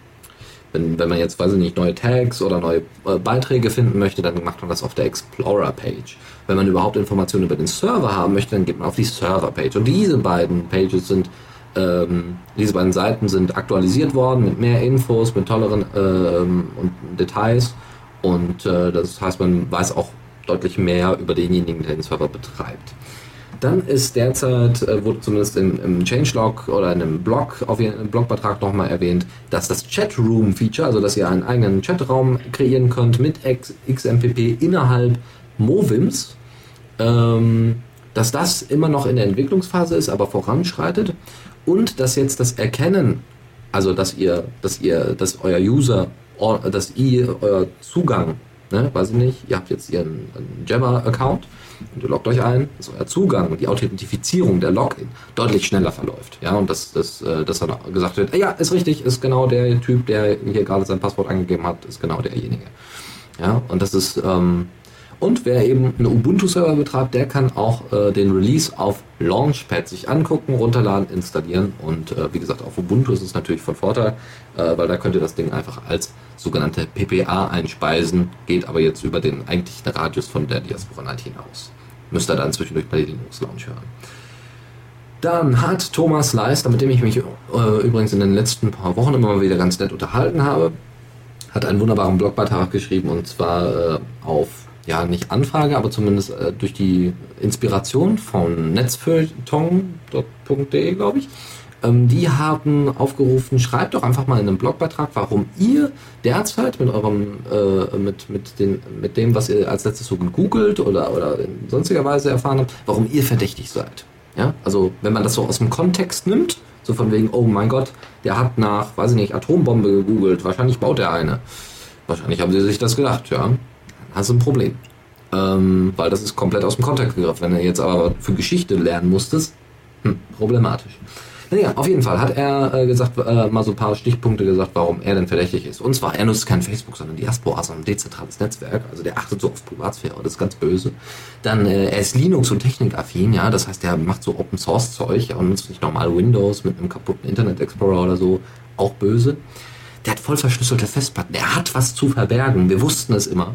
Wenn, wenn man jetzt, weiß ich nicht, neue Tags oder neue äh, Beiträge finden möchte, dann macht man das auf der Explorer-Page. Wenn man überhaupt Informationen über den Server haben möchte, dann geht man auf die Server-Page. Und diese beiden Pages sind, ähm, diese beiden Seiten sind aktualisiert worden mit mehr Infos, mit tolleren ähm, und Details. Und äh, das heißt, man weiß auch deutlich mehr über denjenigen, der den Server betreibt. Dann ist derzeit, äh, wurde zumindest im, im Changelog oder in einem Blog, auf Ihrem Blogbeitrag nochmal erwähnt, dass das Chatroom-Feature, also dass ihr einen eigenen Chatraum kreieren könnt mit XMPP innerhalb Movims, ähm, dass das immer noch in der Entwicklungsphase ist, aber voranschreitet und dass jetzt das Erkennen, also dass ihr, dass ihr, dass euer User, dass ihr euer Zugang, ne, weiß ich nicht, ihr habt jetzt ihren Jabber-Account und ihr loggt euch ein, dass euer Zugang und die Authentifizierung der Login deutlich schneller verläuft. Ja, und dass, dass, äh, dass dann gesagt wird, ja, ist richtig, ist genau der Typ, der hier gerade sein Passwort angegeben hat, ist genau derjenige. Ja, und das ist, ähm, und wer eben einen Ubuntu-Server betreibt, der kann auch äh, den Release auf Launchpad sich angucken, runterladen, installieren. Und äh, wie gesagt, auf Ubuntu ist es natürlich von Vorteil, äh, weil da könnt ihr das Ding einfach als sogenannte PPA einspeisen, geht aber jetzt über den eigentlichen Radius von der Diaspora Night hinaus. Müsst ihr dann zwischendurch bei Linux Launch hören. Dann hat Thomas Leister, mit dem ich mich äh, übrigens in den letzten paar Wochen immer mal wieder ganz nett unterhalten habe, hat einen wunderbaren Blogbeitrag geschrieben und zwar äh, auf ja, nicht Anfrage, aber zumindest äh, durch die Inspiration von netzfeuilleton.de, glaube ich. Ähm, die haben aufgerufen, schreibt doch einfach mal in einem Blogbeitrag, warum ihr derzeit mit eurem, äh, mit, mit, den, mit dem, was ihr als letztes so gegoogelt oder, oder in sonstiger Weise erfahren habt, warum ihr verdächtig seid. Ja, also wenn man das so aus dem Kontext nimmt, so von wegen, oh mein Gott, der hat nach, weiß ich nicht, Atombombe gegoogelt, wahrscheinlich baut er eine. Wahrscheinlich haben sie sich das gedacht, ja hast du ein Problem. Ähm, weil das ist komplett aus dem Kontext gegriffen. Wenn du jetzt aber für Geschichte lernen musstest, hm, problematisch. Naja, auf jeden Fall hat er äh, gesagt, äh, mal so ein paar Stichpunkte gesagt, warum er denn verdächtig ist. Und zwar, er nutzt kein Facebook, sondern Diaspora, sondern ein dezentrales Netzwerk. Also der achtet so auf Privatsphäre, das ist ganz böse. Dann, äh, er ist Linux- und Technikaffin, ja, das heißt, er macht so Open-Source-Zeug ja, und nutzt nicht normal Windows mit einem kaputten Internet Explorer oder so, auch böse. Der hat voll verschlüsselte Festplatten, er hat was zu verbergen, wir wussten es immer.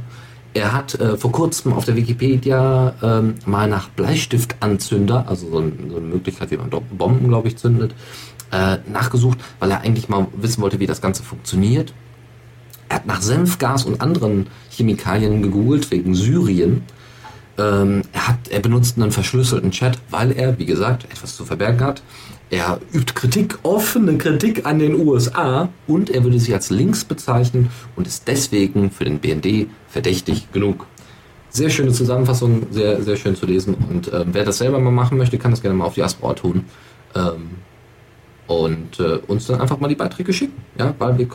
Er hat äh, vor kurzem auf der Wikipedia ähm, mal nach Bleistiftanzünder, also so, ein, so, eine Möglichkeit, wie man Bomben, glaube ich, zündet, äh, nachgesucht, weil er eigentlich mal wissen wollte, wie das Ganze funktioniert. Er hat nach Senfgas und anderen Chemikalien gegoogelt wegen Syrien. Ähm, er, hat, er benutzt einen verschlüsselten Chat, weil er, wie gesagt, etwas zu verbergen hat. Er übt Kritik, offene Kritik an den USA und er würde sich als links bezeichnen und ist deswegen für den BND verdächtig genug. Sehr schöne Zusammenfassung, sehr, sehr schön zu lesen. Und äh, wer das selber mal machen möchte, kann das gerne mal auf die Diaspora tun. Ähm, und äh, uns dann einfach mal die Beiträge schicken. Ja, weil wir,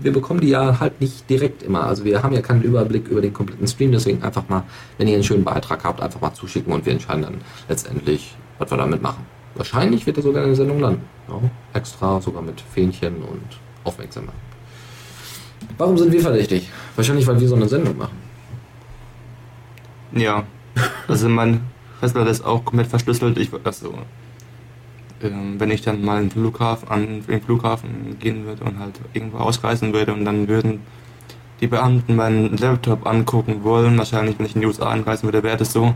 wir bekommen die ja halt nicht direkt immer. Also wir haben ja keinen Überblick über den kompletten Stream, deswegen einfach mal, wenn ihr einen schönen Beitrag habt, einfach mal zuschicken und wir entscheiden dann letztendlich, was wir damit machen. Wahrscheinlich wird er sogar in der Sendung landen. Ja, extra, sogar mit Fähnchen und Aufmerksamkeit. Warum sind wir verdächtig? Wahrscheinlich, weil wir so eine Sendung machen. Ja. Also mein Festplatte ist auch komplett verschlüsselt. Ich also, ähm, wenn ich dann mal in den Flughafen, an den Flughafen gehen würde und halt irgendwo ausreisen würde und dann würden die Beamten meinen Laptop angucken wollen, wahrscheinlich wenn ich in die USA einreisen würde, wäre das so,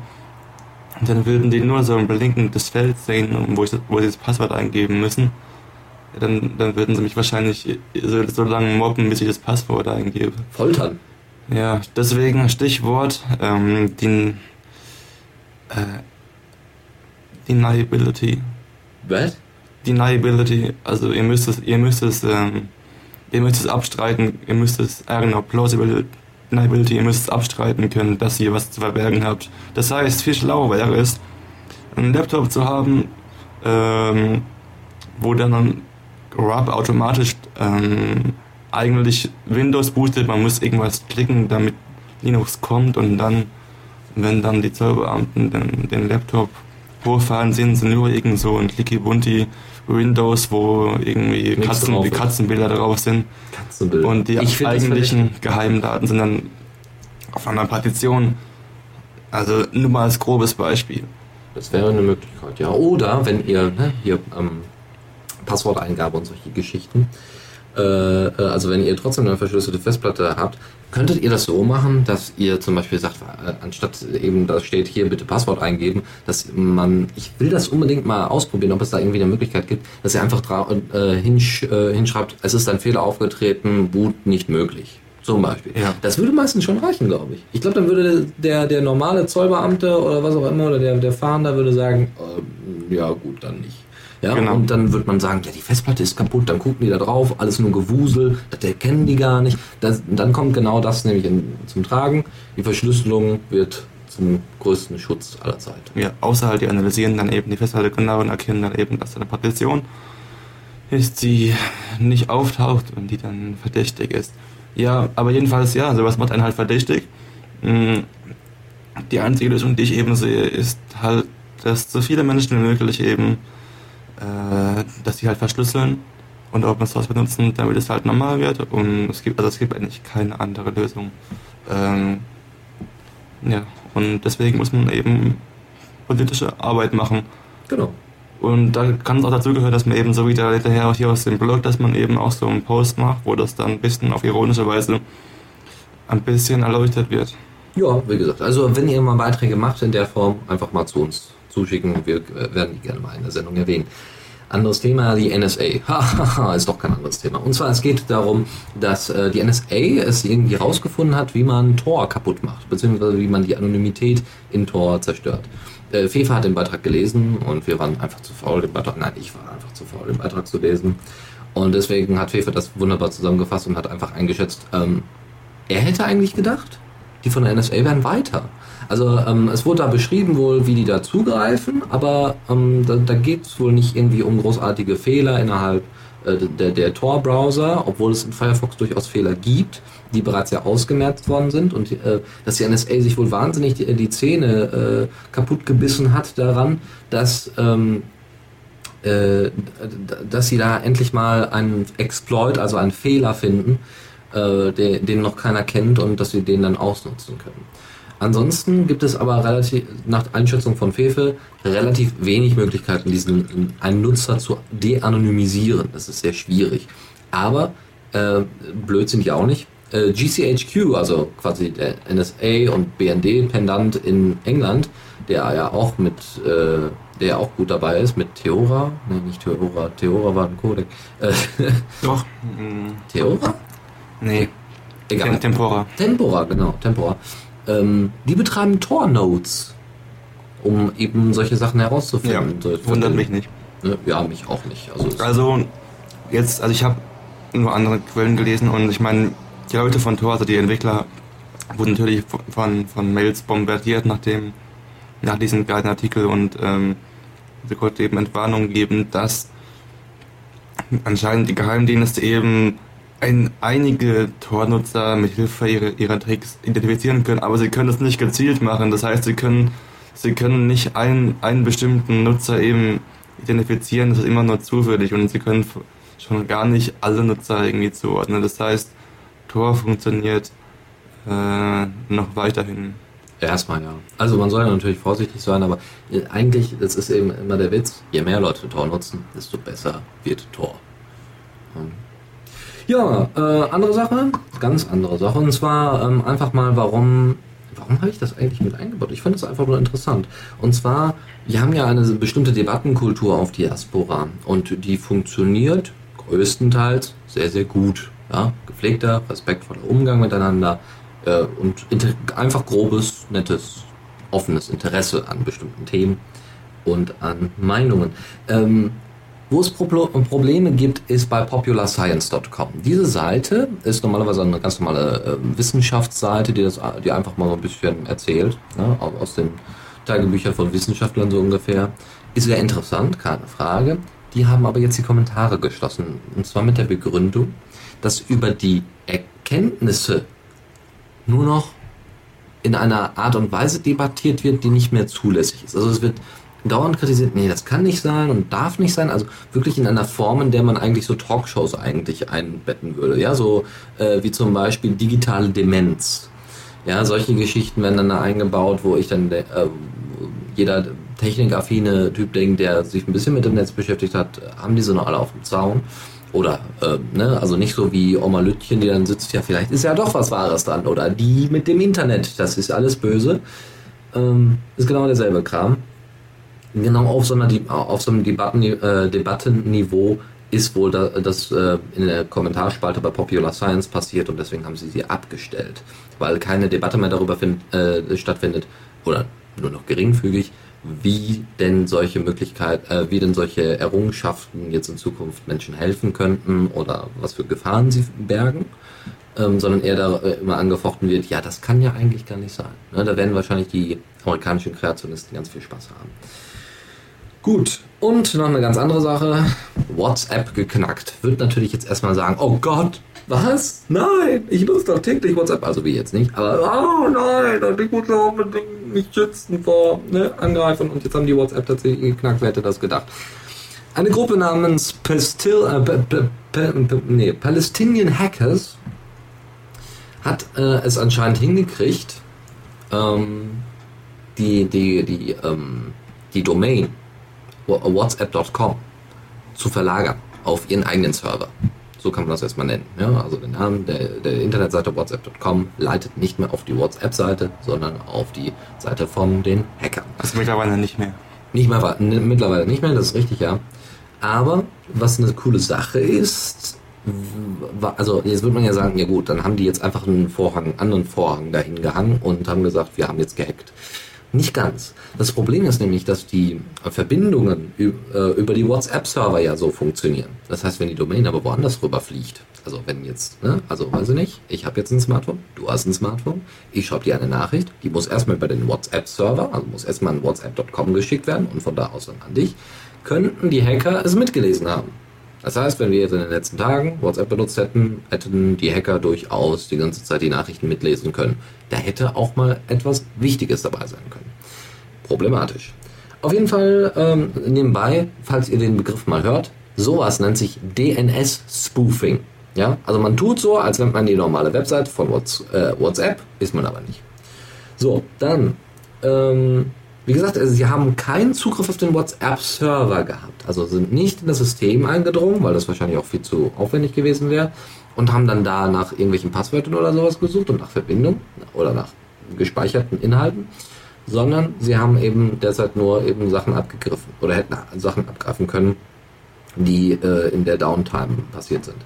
und dann würden die nur so ein blinkendes Feld sehen, wo, ich, wo sie das Passwort eingeben müssen. Dann, dann würden sie mich wahrscheinlich so, so lange mobben, bis ich das Passwort eingebe. Foltern. Ja, deswegen Stichwort ähm, den äh, Deniability. Was? Deniability. Also ihr müsst es, ihr müsst es, ähm, ihr müsst es abstreiten, ihr müsst es, äh, genau, plausible Liability, ihr müsst abstreiten können, dass ihr was zu verbergen habt. Das heißt, viel schlauer wäre es, einen Laptop zu haben, ähm, wo dann RAP automatisch ähm, eigentlich Windows boostet, man muss irgendwas klicken, damit Linux kommt und dann, wenn dann die Zollbeamten den, den Laptop hochfahren, sehen sie nur irgend so ein Clicky Bunti Windows, wo irgendwie Katzen, die Katzenbilder drauf sind. Katzenbilder. Und die eigentlichen geheimen Daten sind dann auf einer Partition. Also nur mal als grobes Beispiel. Das wäre eine Möglichkeit, ja. Oder wenn ihr ne, hier ähm, Passworteingabe und solche Geschichten, äh, äh, also wenn ihr trotzdem eine verschlüsselte Festplatte habt, könntet ihr das so machen, dass ihr zum Beispiel sagt, äh, anstatt eben da steht hier bitte Passwort eingeben, dass man, ich will das unbedingt mal ausprobieren, ob es da irgendwie eine Möglichkeit gibt, dass ihr einfach äh, hinsch, äh, hinschreibt, es ist ein Fehler aufgetreten, Boot nicht möglich. Zum Beispiel. Ja. Das würde meistens schon reichen, glaube ich. Ich glaube, dann würde der, der normale Zollbeamte oder was auch immer oder der, der Fahnder würde sagen, äh, ja gut, dann nicht. Ja, Genau. und dann wird man sagen, ja, die Festplatte ist kaputt, dann gucken die da drauf, alles nur Gewusel, das erkennen die gar nicht. Das, dann kommt genau das nämlich in, zum Tragen. Die Verschlüsselung wird zum größten Schutz aller Zeiten. Ja, außer halt die analysieren dann eben die Festplatte genau und erkennen dann eben, dass da eine Partition ist, die nicht auftaucht und die dann verdächtig ist. Ja, aber jedenfalls, ja, sowas macht einen halt verdächtig. Mm, Die einzige Lösung, die ich eben sehe, ist halt, dass so viele Menschen wie möglich eben, äh, dass sie halt verschlüsseln und Open Source benutzen, damit es halt normal wird. Und es gibt, also es gibt eigentlich keine andere Lösung. Ähm, ja, und deswegen muss man eben politische Arbeit machen. Genau. Und da kann es auch dazugehören, dass man eben so wie der hinterher hier aus dem Blog, dass man eben auch so einen Post macht, wo das dann ein bisschen auf ironische Weise ein bisschen erleuchtet wird. Ja, wie gesagt, also wenn ihr mal Beiträge macht in der Form, einfach mal zu uns zuschicken. Wir äh, werden die gerne mal in der Sendung erwähnen. Anderes Thema, die NSA. Hahaha, ist doch kein anderes Thema. Und zwar, es geht darum, dass äh, die NSA es irgendwie rausgefunden hat, wie man Tor kaputt macht, beziehungsweise wie man die Anonymität in Tor zerstört. Äh, Fefa hat den Beitrag gelesen und wir waren einfach zu faul, den Beitrag, nein, ich war einfach zu faul, den Beitrag zu lesen. Und deswegen hat Fefa das wunderbar zusammengefasst und hat einfach eingeschätzt, ähm, er hätte eigentlich gedacht, die von der NSA wären weiter. Also ähm, es wurde da beschrieben wohl, wie die da zugreifen, aber ähm, da, da geht es wohl nicht irgendwie um großartige Fehler innerhalb äh, der, der Tor-Browser, obwohl es in Firefox durchaus Fehler gibt, die bereits ja ausgemerzt worden sind und äh, dass die NSA sich wohl wahnsinnig die, die Zähne äh, kaputt gebissen hat daran, dass ähm, äh, dass sie da endlich mal einen Exploit, also einen Fehler finden, äh, den, den noch keiner kennt und dass sie den dann ausnutzen können. Ansonsten gibt es aber relativ, nach Einschätzung von Fefe, relativ wenig Möglichkeiten, diesen einen Nutzer zu de-anonymisieren. Das ist sehr schwierig. Aber äh, blöd sind die auch nicht. Äh, GCHQ, also quasi der NSA und BND-Pendant in England, der ja auch mit, äh, der auch gut dabei ist, mit Theora, ne, nicht Theora, Theora war ein Codec. Äh, Doch. Theora? Nee. Egal. Tem- Tempora. Tempora, genau, Tempora. Ähm, die betreiben Tor-Nodes, um eben solche Sachen Ja, herauszufinden. So- wundert mich nicht. Ne? Ja, mich auch nicht. Also, Also, jetzt, also ich habe nur andere Quellen gelesen und ich meine, die Leute von Tor, also die Entwickler, wurden natürlich von, von, von Mails bombardiert nach dem, nach diesem geilen Artikel und ähm, sie konnten eben Entwarnung geben, dass anscheinend die Geheimdienste eben ein, einige Tor-Nutzer mit Hilfe ihrer, ihrer Tricks identifizieren können, aber sie können es nicht gezielt machen. Das heißt, sie können, sie können nicht einen, einen bestimmten Nutzer eben identifizieren, das ist immer nur zufällig und sie können schon gar nicht alle Nutzer irgendwie zuordnen. Das heißt, Tor funktioniert äh, noch weiterhin. erstmal ja. Also man soll ja natürlich vorsichtig sein, aber äh, eigentlich, das ist eben immer der Witz, je mehr Leute Tor nutzen, desto besser wird Tor. Ähm, Ja, äh, andere Sache, ganz andere Sache, und zwar ähm, einfach mal, warum, warum habe ich das eigentlich mit eingebaut? Ich fand es einfach nur interessant. Und zwar, wir haben ja eine bestimmte Debattenkultur auf Diaspora und die funktioniert größtenteils sehr, sehr gut. Ja? Gepflegter, respektvoller Umgang miteinander äh, und einfach grobes, nettes, offenes Interesse an bestimmten Themen und an Meinungen. Ähm, wo es Pro Probleme gibt, ist bei popularscience.com. Diese Seite ist normalerweise eine ganz normale äh, Wissenschaftsseite, die das die einfach mal so ein bisschen erzählt, ne, au- aus den Tagebüchern von Wissenschaftlern so ungefähr. Ist sehr interessant, keine Frage. Die haben aber jetzt die Kommentare geschlossen. Und zwar mit der Begründung, dass über die Erkenntnisse nur noch in einer Art und Weise debattiert wird, die nicht mehr zulässig ist. Also es wird dauernd kritisiert, nee, das kann nicht sein und darf nicht sein. Also wirklich in einer Form, in der man eigentlich so Talkshows eigentlich einbetten würde. Ja, so äh, wie zum Beispiel digitale Demenz. Ja, solche Geschichten werden dann da eingebaut, wo ich dann äh, jeder technikaffine Typ denkt, der sich ein bisschen mit dem Netz beschäftigt hat, haben die so noch alle auf dem Zaun. Oder, äh, ne, also nicht so wie Oma Lütchen, die dann sitzt, ja, vielleicht ist ja doch was Wahres dran. Oder die mit dem Internet, das ist alles böse. Ähm, ist genau derselbe Kram. Genau auf so, einer, auf so einem Debatten, äh, Debattenniveau ist wohl da, das äh, in der Kommentarspalte bei Popular Science passiert und deswegen haben sie sie abgestellt. Weil keine Debatte mehr darüber find, äh, stattfindet, oder nur noch geringfügig, wie denn solche Möglichkeiten, äh, wie denn solche Errungenschaften jetzt in Zukunft Menschen helfen könnten oder was für Gefahren sie bergen, ähm, sondern eher da äh, immer angefochten wird, ja, das kann ja eigentlich gar nicht sein. Ne, da werden wahrscheinlich die amerikanischen Kreationisten ganz viel Spaß haben. Gut, und noch eine ganz andere Sache. WhatsApp geknackt. Wird natürlich jetzt erstmal sagen, oh Gott, was? Nein, ich nutze doch täglich WhatsApp. Also wie jetzt nicht, aber oh nein, und ich muss ja unbedingt mich schützen vor ne, Angreifern. Und jetzt haben die WhatsApp tatsächlich geknackt. Wer hätte das gedacht? Eine Gruppe namens Pastil, äh, nee, Palestinian Hackers hat äh, es anscheinend hingekriegt, ähm, die, die, die, ähm, die Domain whatsapp.com zu verlagern auf ihren eigenen Server. So kann man das erstmal nennen. Ja, also den Namen der, der Internetseite whatsapp.com leitet nicht mehr auf die WhatsApp-Seite, sondern auf die Seite von den Hackern. Also mittlerweile nicht mehr. Nicht mehr, mittlerweile nicht mehr, das ist richtig, ja. Aber was eine coole Sache ist, also jetzt würde man ja sagen, ja gut, dann haben die jetzt einfach einen Vorhang, einen anderen Vorhang dahin gehangen und haben gesagt, wir haben jetzt gehackt. Nicht ganz. Das Problem ist nämlich, dass die Verbindungen äh, über die WhatsApp-Server ja so funktionieren. Das heißt, wenn die Domain aber woanders rüberfliegt, also wenn jetzt, ne, also weiß ich nicht, ich habe jetzt ein Smartphone, du hast ein Smartphone, ich schreibe dir eine Nachricht, die muss erstmal über den WhatsApp-Server, also muss erstmal an WhatsApp.com geschickt werden und von da aus dann an dich, könnten die Hacker es mitgelesen haben. Das heißt, wenn wir jetzt in den letzten Tagen WhatsApp benutzt hätten, hätten die Hacker durchaus die ganze Zeit die Nachrichten mitlesen können. Da hätte auch mal etwas Wichtiges dabei sein können. Problematisch. Auf jeden Fall ähm, nebenbei, falls ihr den Begriff mal hört, sowas nennt sich DNS-Spoofing. Ja, also man tut so, als wenn man die normale Website von äh, WhatsApp, ist man aber nicht. So, dann, ähm, wie gesagt, also sie haben keinen Zugriff auf den WhatsApp-Server gehabt. Also sind nicht in das System eingedrungen, weil das wahrscheinlich auch viel zu aufwendig gewesen wäre. Und haben dann da nach irgendwelchen Passwörtern oder sowas gesucht und nach Verbindung oder nach gespeicherten Inhalten. Sondern sie haben eben derzeit nur eben Sachen abgegriffen oder hätten Sachen abgreifen können, die äh, in der Downtime passiert sind.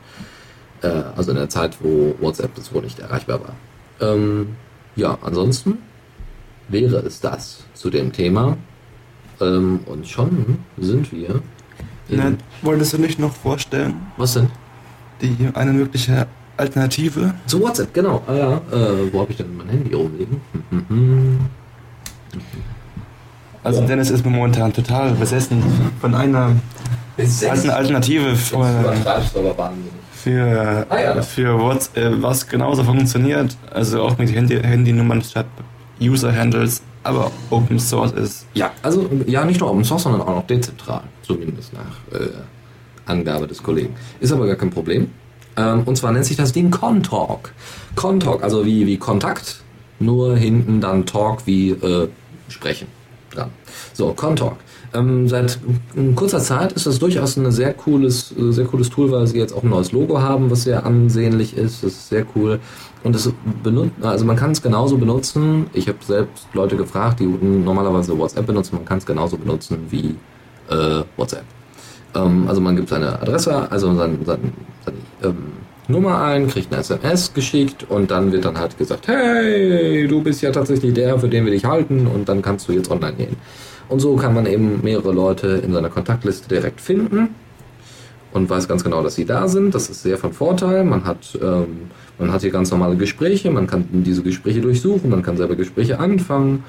Äh, also in der Zeit, wo WhatsApp so nicht erreichbar war. Ähm, ja, ansonsten wäre es das zu dem Thema. Ähm, und schon sind wir. in- Ne, wolltest du nicht noch vorstellen, Was denn? die eine mögliche Alternative? Zu WhatsApp, genau. Ah, ja. Äh, wo habe ich denn mein Handy rumliegen? Also Ja. Dennis ist momentan total besessen von einer eine Alternative für, für, Ah, ja. für WhatsApp, was genauso funktioniert. Also auch mit Handy, Handynummern statt User-Handles, aber Open Source ist. Ja, also ja, nicht nur Open Source, sondern auch noch dezentral, zumindest nach äh, Angabe des Kollegen. Ist aber gar kein Problem. Ähm, und zwar nennt sich das Ding Contalk. Contalk, also wie, wie Kontakt, nur hinten dann Talk wie äh, sprechen dran. So, Contalk. Ähm, seit kurzer Zeit ist das durchaus ein sehr cooles, äh, sehr cooles Tool, weil sie jetzt auch ein neues Logo haben, was sehr ansehnlich ist. Das ist sehr cool. Und es also man kann es genauso benutzen. Ich habe selbst Leute gefragt, die normalerweise WhatsApp benutzen. Man kann es genauso benutzen wie äh, WhatsApp. Ähm, also man gibt seine Adresse, also sein, sein, seine ähm, Nummer ein, kriegt eine SMS geschickt und dann wird dann halt gesagt, hey, du bist ja tatsächlich der, für den wir dich halten und dann kannst du jetzt online gehen. Und so kann man eben mehrere Leute in seiner Kontaktliste direkt finden und weiß ganz genau, dass sie da sind. Das ist sehr von Vorteil. Man hat, ähm, man hat hier ganz normale Gespräche, man kann diese Gespräche durchsuchen, man kann selber Gespräche anfangen.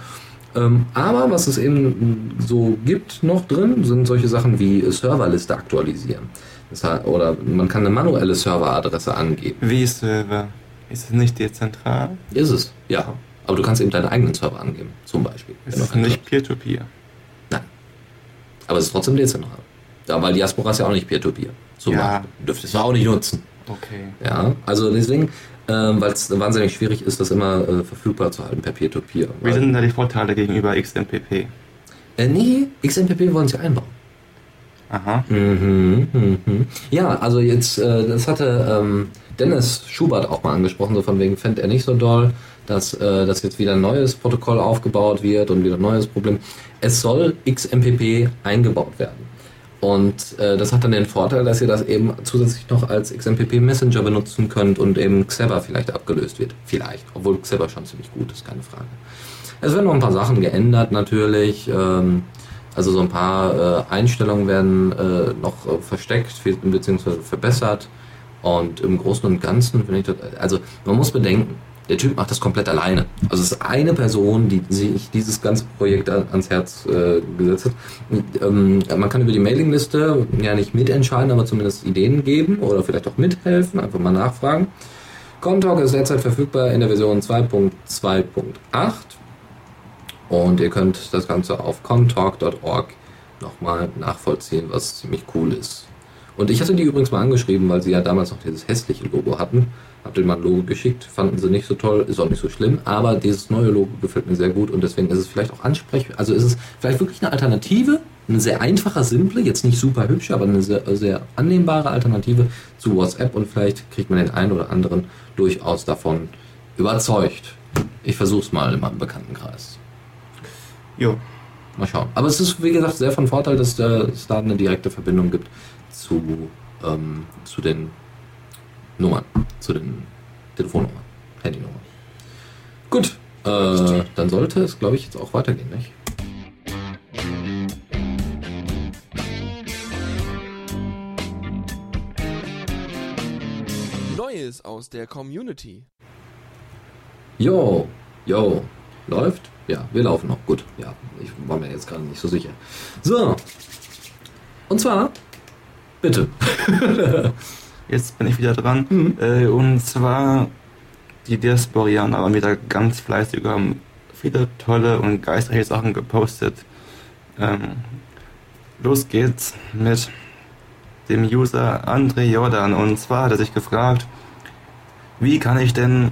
Ähm, aber was es eben so gibt noch drin, sind solche Sachen wie Serverliste aktualisieren. Das heißt, oder man kann eine manuelle Serveradresse angeben. Wie Server? Ist es nicht dezentral? Ist es, ja. Aber du kannst eben deinen eigenen Server angeben, zum Beispiel. Ist es nicht Peer-to-Peer? Nein. Aber es ist trotzdem dezentral. Ja, weil Diaspora ist ja auch nicht Peer-to-Peer. Zum Ja. Beispiel. Dürftest du auch nicht nutzen. Okay. Ja, also deswegen, ähm, weil es wahnsinnig schwierig ist, das immer äh, verfügbar zu halten per Peer-to-Peer. Wie Weil- sind denn da die Vorteile gegenüber XMPP? Äh, nee, XMPP wollen sie einbauen. Aha. Mhm, mhm. Ja, also jetzt, äh, das hatte ähm, Dennis Schubert auch mal angesprochen, so von wegen fände er nicht so doll, dass, äh, dass jetzt wieder ein neues Protokoll aufgebaut wird und wieder ein neues Problem. Es soll XMPP eingebaut werden. Und äh, das hat dann den Vorteil, dass ihr das eben zusätzlich noch als XMPP Messenger benutzen könnt und eben Xeber vielleicht abgelöst wird. Vielleicht. Obwohl Xeber schon ziemlich gut ist, keine Frage. Es werden noch ein paar Sachen geändert natürlich. Ähm, also so ein paar äh, Einstellungen werden äh, noch äh, versteckt bzw. verbessert. Und im Großen und Ganzen finde ich das, also man muss bedenken, der Typ macht das komplett alleine. Also es ist eine Person, die sich dieses ganze Projekt ans Herz äh, gesetzt hat. Ähm, man kann über die Mailingliste ja nicht mitentscheiden, aber zumindest Ideen geben oder vielleicht auch mithelfen, einfach mal nachfragen. Contalk ist derzeit verfügbar in der Version 2.2.8 und ihr könnt das Ganze auf contalk.org nochmal nachvollziehen, was ziemlich cool ist. Und ich hatte die übrigens mal angeschrieben, weil sie ja damals noch dieses hässliche Logo hatten. Hab denen mal ein Logo geschickt, fanden sie nicht so toll, ist auch nicht so schlimm, aber dieses neue Logo gefällt mir sehr gut und deswegen ist es vielleicht auch ansprechend, also ist es vielleicht wirklich eine Alternative, eine sehr einfache, simple, jetzt nicht super hübsch, aber eine sehr, sehr annehmbare Alternative zu WhatsApp und vielleicht kriegt man den einen oder anderen durchaus davon überzeugt. Ich versuch's mal in meinem Bekanntenkreis. Jo. Mal schauen. Aber es ist, wie gesagt, sehr von Vorteil, dass es da eine direkte Verbindung gibt zu, ähm, zu den Nummern, zu den Telefonnummern, Handynummern. Gut, äh, dann sollte es, glaube ich, jetzt auch weitergehen, nicht? Neues aus der Community. Jo, jo, läuft? Ja, wir laufen noch. Gut, ja, ich war mir jetzt gerade nicht so sicher. So, und zwar, bitte. Jetzt bin ich wieder dran. Mhm. Äh, und zwar die Diasporianer waren wieder ganz fleißig, haben viele tolle und geistreiche Sachen gepostet. Ähm, los geht's mit dem User André Jordan. Und zwar hat er sich gefragt, wie kann ich denn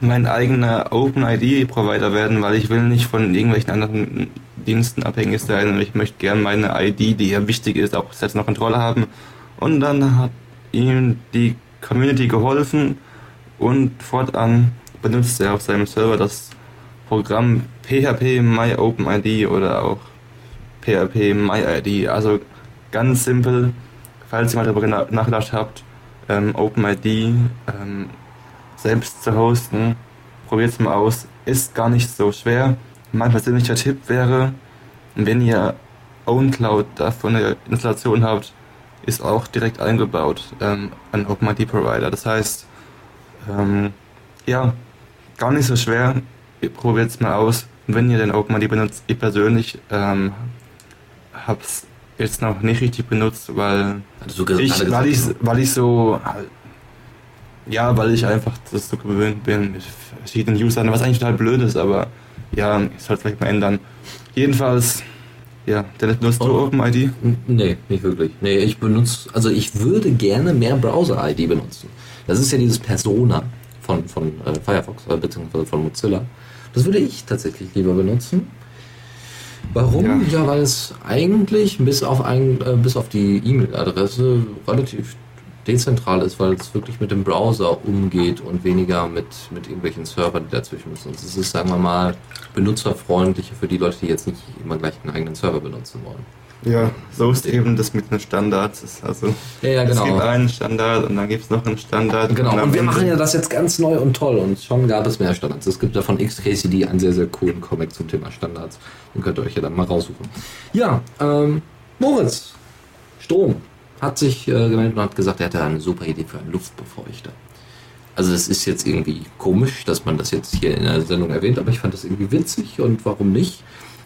mein eigener OpenID-Provider werden, weil ich will nicht von irgendwelchen anderen Diensten abhängig sein und ich möchte gerne meine ID, die ja wichtig ist, auch selbst noch Kontrolle haben. Und dann hat ihm die Community geholfen und fortan benutzt er auf seinem Server das Programm PHP MyOpenID oder auch PHP MyID. Also ganz simpel, falls ihr mal darüber nachgedacht habt, ähm, OpenID ähm, selbst zu hosten, probiert es mal aus. Ist gar nicht so schwer. Mein persönlicher Tipp wäre, wenn ihr OwnCloud davon eine Installation habt, ist auch direkt eingebaut, ähm, ein OpenID Provider. Das heißt, ähm, ja, gar nicht so schwer. Probiert es mal aus. Und wenn ihr den OpenID benutzt, ich persönlich ähm, habe es jetzt noch nicht richtig benutzt, weil Also du ich, weil ich, weil ich so, ja, weil ich einfach das so gewöhnt bin mit verschiedenen Usern, was eigentlich total blöd ist, aber ja, ich soll es vielleicht mal ändern. Jedenfalls, ja, Dennis, benutzt du Oh. OpenID? Nee, nicht wirklich. Nee, ich benutze, also ich würde gerne mehr Browser-ID benutzen. Das ist ja dieses Persona von, von äh, Firefox, äh, beziehungsweise von Mozilla. Das würde ich tatsächlich lieber benutzen. Warum? Ja. Ja, weil es eigentlich bis auf, ein, äh, bis auf die E-Mail-Adresse relativ dezentral ist, weil es wirklich mit dem Browser umgeht und weniger mit, mit irgendwelchen Servern, die dazwischen müssen. Und es ist, sagen wir mal, benutzerfreundlicher für die Leute, die jetzt nicht immer gleich einen eigenen Server benutzen wollen. Ja, so ist eben das mit den Standards. Also, Ja, ja, es gibt genau. einen Standard und dann gibt es noch einen Standard. Genau, am und wir machen ja das jetzt ganz neu und toll und schon gab es mehr Standards. Es gibt ja von XKCD einen sehr, sehr coolen Comic zum Thema Standards. Den könnt ihr euch ja dann mal raussuchen. Ja, ähm, Moritz, Strom, hat sich äh, gemeldet und hat gesagt, er hätte eine super Idee für einen Luftbefeuchter. Also das ist jetzt irgendwie komisch, dass man das jetzt hier in der Sendung erwähnt, aber ich fand das irgendwie witzig und warum nicht?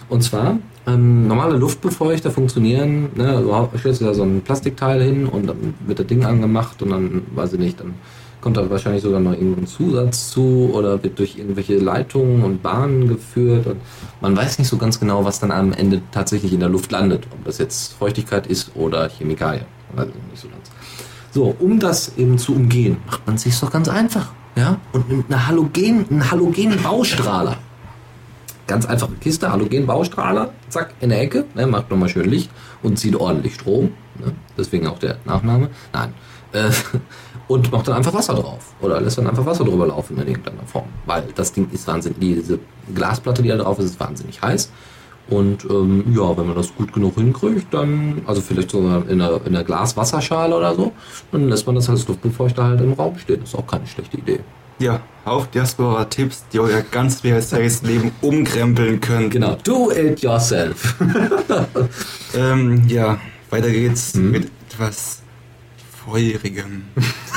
Und zwar, ähm, normale Luftbefeuchter funktionieren, ne, du stellst da so ein Plastikteil hin und dann wird das Ding angemacht und dann, weiß ich nicht, dann kommt da wahrscheinlich sogar noch irgendein Zusatz zu oder wird durch irgendwelche Leitungen und Bahnen geführt und man weiß nicht so ganz genau, was dann am Ende tatsächlich in der Luft landet, ob das jetzt Feuchtigkeit ist oder Chemikalien. Ich nicht so ganz. So, um das eben zu umgehen, macht man sich doch ganz einfach. Ja? Und nimmt eine Halogen, einen halogenen Baustrahler. ganz einfache Kiste, Halogen-Baustrahler, zack, in der Ecke, ne, macht nochmal schön Licht und zieht ordentlich Strom. Ne, deswegen auch der Nachname. Nein. Äh, und macht dann einfach Wasser drauf. Oder lässt dann einfach Wasser drüber laufen in irgendeiner Form. Weil das Ding ist wahnsinnig, diese Glasplatte, die da drauf ist, ist wahnsinnig heiß. Und ähm, ja, wenn man das gut genug hinkriegt, dann, also vielleicht sogar in einer, in einer Glaswasserschale oder so, dann lässt man das als Luftbefeuchter halt im Raum stehen. Das ist auch keine schlechte Idee. Ja, auch Diaspora-Tipps, die euer ganz VSAs-Leben umkrempeln können. Genau, do it yourself. Ähm, ja, weiter geht's Mhm. mit etwas Feurigem.